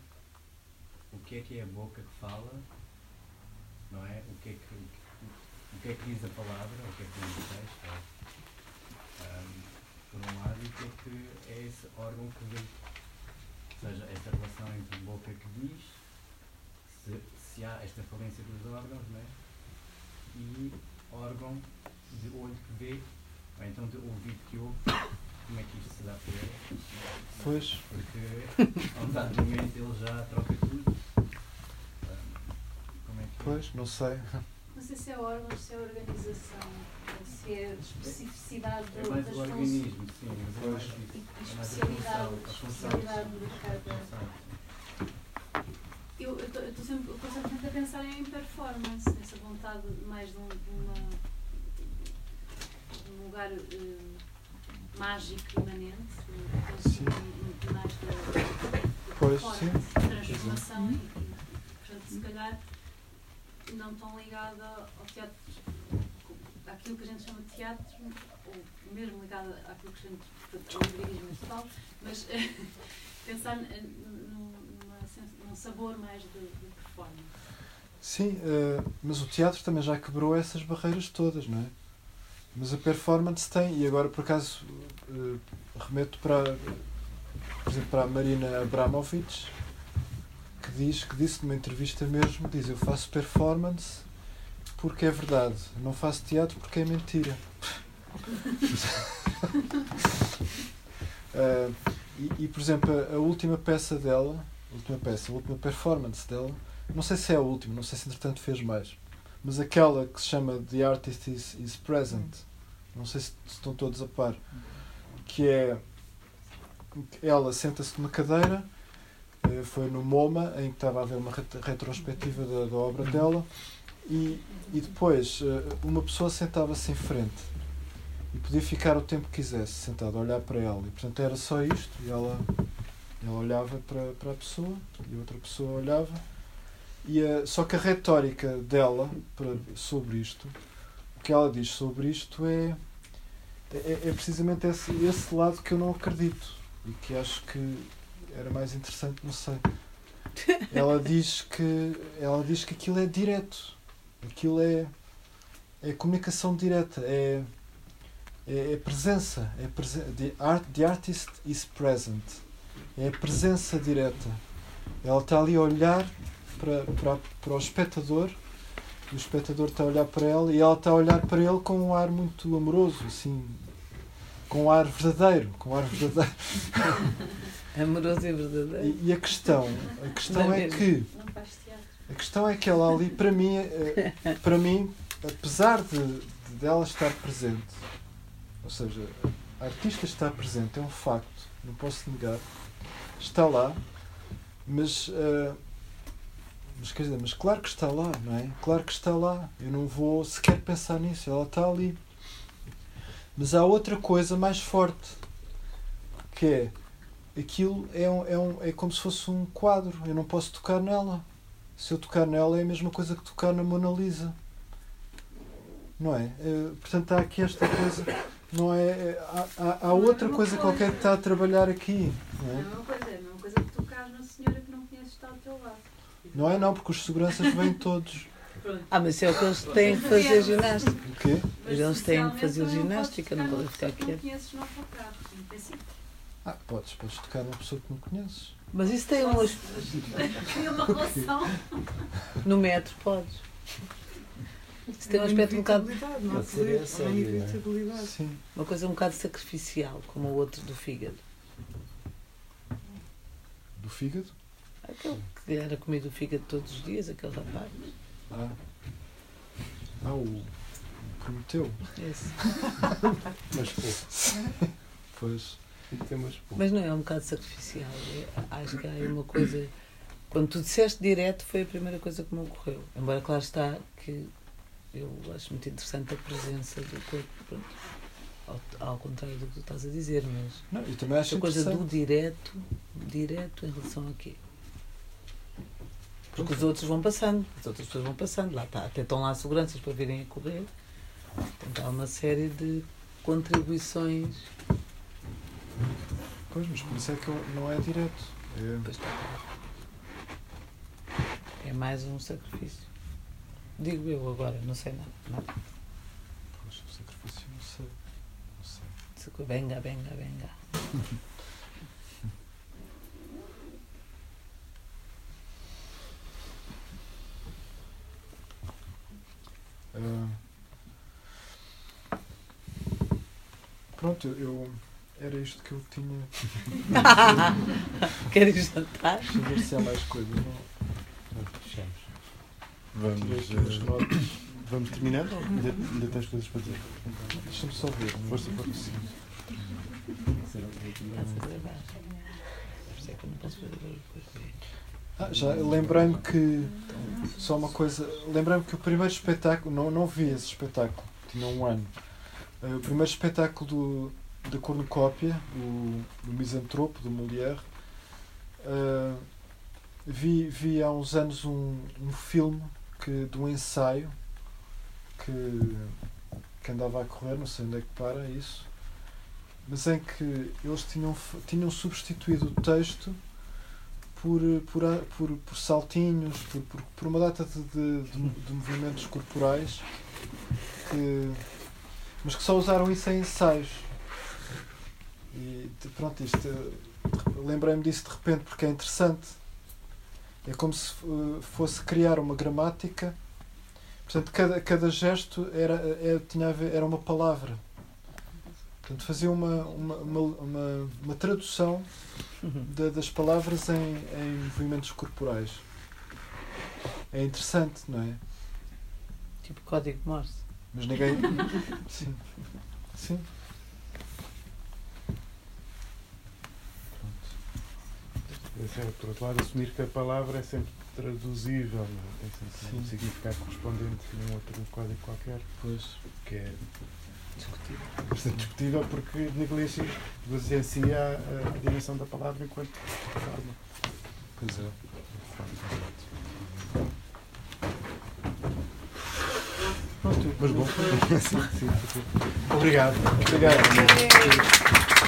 I: o que é que é a boca que fala? Não é? O que é que, o que, é que diz a palavra? O que é que diz o texto? Hum, por um lado, e o que é que é esse órgão que vê ou seja, esta relação entre boca que diz, se, se há esta falência dos órgãos, né? e órgão de olho que vê, ou então de ouvido que ouve, como é que isto se dá para ele?
B: Pois.
I: Porque a um dado momento ele já troca tudo. Como é que
B: Pois, não sei.
F: Não sei se é órgãos, se é organização, se é especificidade
I: É mais
F: das
I: o
F: funções.
I: organismo, sim, mas é mais.
F: E
I: É
F: especialidade,
I: função, a função.
F: especialidade de cada. Eu estou sempre constantemente a pensar em performance, nessa vontade mais de, um, de uma, de um lugar eh, mágico imanente. Muito mais da,
B: Pois, sim.
F: transformação e, e, portanto, se calhar não tão ligada ao teatro, àquilo que a gente chama de teatro, ou mesmo ligada àquilo que a gente portanto, ao lirismo total, mas eh, pensar numa num sabor mais de, de performance.
B: Sim, eh, mas o teatro também já quebrou essas barreiras todas, não é? Mas a performance tem, e agora por acaso eh, remeto para, por exemplo, para a Marina Abramovic, que diz, que disse numa entrevista mesmo, diz, eu faço performance porque é verdade, não faço teatro porque é mentira. Eh, e, e, por exemplo, a, a última peça dela, a última peça, a última performance dela, não sei se é a última, não sei se entretanto fez mais, mas aquela que se chama The Artist is, is Present, não sei se, estão todos a par, que é ela senta-se numa cadeira, eh, foi no MoMA, em que estava a haver uma ret- retrospectiva da, da obra dela, e, e depois eh, uma pessoa sentava-se em frente e podia ficar o tempo que quisesse sentado a olhar para ela, e portanto era só isto, e ela, ela olhava para, para a pessoa, e outra pessoa olhava, e a, só que a retórica dela para, sobre isto, o que ela diz sobre isto é, é, é precisamente esse, esse lado que eu não acredito e que acho que era mais interessante, não sei. Ela diz que ela diz que aquilo é direto, aquilo é, é comunicação direta, é, é, é presença, é presen the, art, the artist is present, é a presença direta. Ela está ali a olhar para, para, para o espectador o espectador está a olhar para ela e ela está a olhar para ele com um ar muito amoroso, assim, com um ar verdadeiro, com um ar verdadeiro.
C: Amoroso e verdadeiro.
B: E, e a questão, a questão é
C: mesmo.
B: que a questão é que ela ali, para mim, eh, para mim, apesar de, de dela estar presente, ou seja, a artista está presente, é um facto, não posso negar, está lá, mas, eh, mas quer dizer, mas claro que está lá, não é? Claro que está lá, eu não vou sequer pensar nisso, ela está ali. Mas há outra coisa mais forte, que é aquilo é, um, é, um, é como se fosse um quadro, eu não posso tocar nela. Se eu tocar nela é a mesma coisa que tocar na Mona Lisa. Não é? Eh, portanto, há aqui esta coisa. Não é, é- há, há, há outra coisa qualquer que está a trabalhar aqui. Não
F: É a
B: é?
F: mesma coisa, é a mesma coisa que tocar na senhora que não conheces está ao teu lado.
B: Não é? Não, porque os seguranças vêm todos.
C: Ah, mas isso é o que eles têm que fazer ginástica.
B: O quê?
C: Mas eles têm que fazer ginástica, não podem ficar
F: autocarro, em princípio.
B: Ah, podes, podes tocar numa pessoa que não conheces.
C: Mas isso tem umas.
F: Cria uma relação.
C: No metro, podes. Isso tem um aspecto um bocado.
K: Não
G: essa
K: inevitabilidade.
B: Sim.
C: Uma coisa um bocado sacrificial, como o outro do fígado.
B: Do fígado?
C: Aquele que era comido o fígado todos os dias, aquele rapaz.
B: Ah. Ah, o Prometeu.
C: Esse.
G: Mas pouco.
B: Pois.
G: Temos pouco.
C: Mas não é um bocado sacrificial. é- acho que há aí uma coisa Quando tu disseste direto, foi a primeira coisa que me ocorreu. Embora, claro está, que eu acho muito interessante a presença do corpo. Pronto. Ao, ao contrário do que tu estás a dizer, mas
B: Não, eu também acho
C: essa coisa do direto, direto em relação a quê? Porque os outros vão passando, as outras pessoas vão passando, lá está, até estão lá seguranças para virem a correr. Portanto, há uma série de contribuições.
B: Pois, mas por isso é que não é direto. É,
C: Pois está. É mais um sacrifício. Digo eu agora, não sei nada. nada.
B: pois, o sacrifício, não sei. Não sei.
C: Se- Venga, venga, venga.
B: Ah, pronto, eu, eu- Era isto que eu tinha.
C: Queres jantar?
B: Deixa eu ver se há mais coisas. Não.
G: Fechamos.
A: Vamos,
B: notas.
A: vamos terminando ou ainda, ainda tens coisas para dizer?
B: Deixa-me só ver. é?
A: Força, força.
C: Estás a gravar. Por isso é que eu não posso fazer.
B: Ah, já lembrei-me que. Só uma coisa. Lembrei-me que o primeiro espetáculo. Não, não vi esse espetáculo. Tinha um ano. Eh, o primeiro espetáculo do, da cornucópia, o, do Misantropo, do Molière. eh, vi, vi há uns anos um, um filme que, de um ensaio que, que andava a correr, não sei onde é que para isso, mas em que eles tinham, tinham substituído o texto por, por, por, por saltinhos, por, por, por uma data de, de, de- movimentos corporais, que, mas que só usaram isso em ensaios. E pronto, isto, eh, lembrei-me disso de repente porque é interessante. É como se eh, fosse criar uma gramática. Portanto, cada, cada gesto era, é- tinha ver, era uma palavra. Portanto, fazia uma, uma, uma, uma, uma tradução da- das palavras em, em movimentos corporais. É interessante, não é?
C: Tipo código Morse.
B: Mas ninguém. Sim. Sim.
A: Esse é, por outro lado, assumir que a palavra é sempre traduzível, não é? tem sempre um
B: Sim.
A: significado correspondente num outro código qualquer,
B: Pois.
A: que é bastante discutível porque negligencia a, a dimensão da palavra enquanto forma.
B: Pois é.
A: Pronto, mas bom. Obrigado.
B: Obrigado.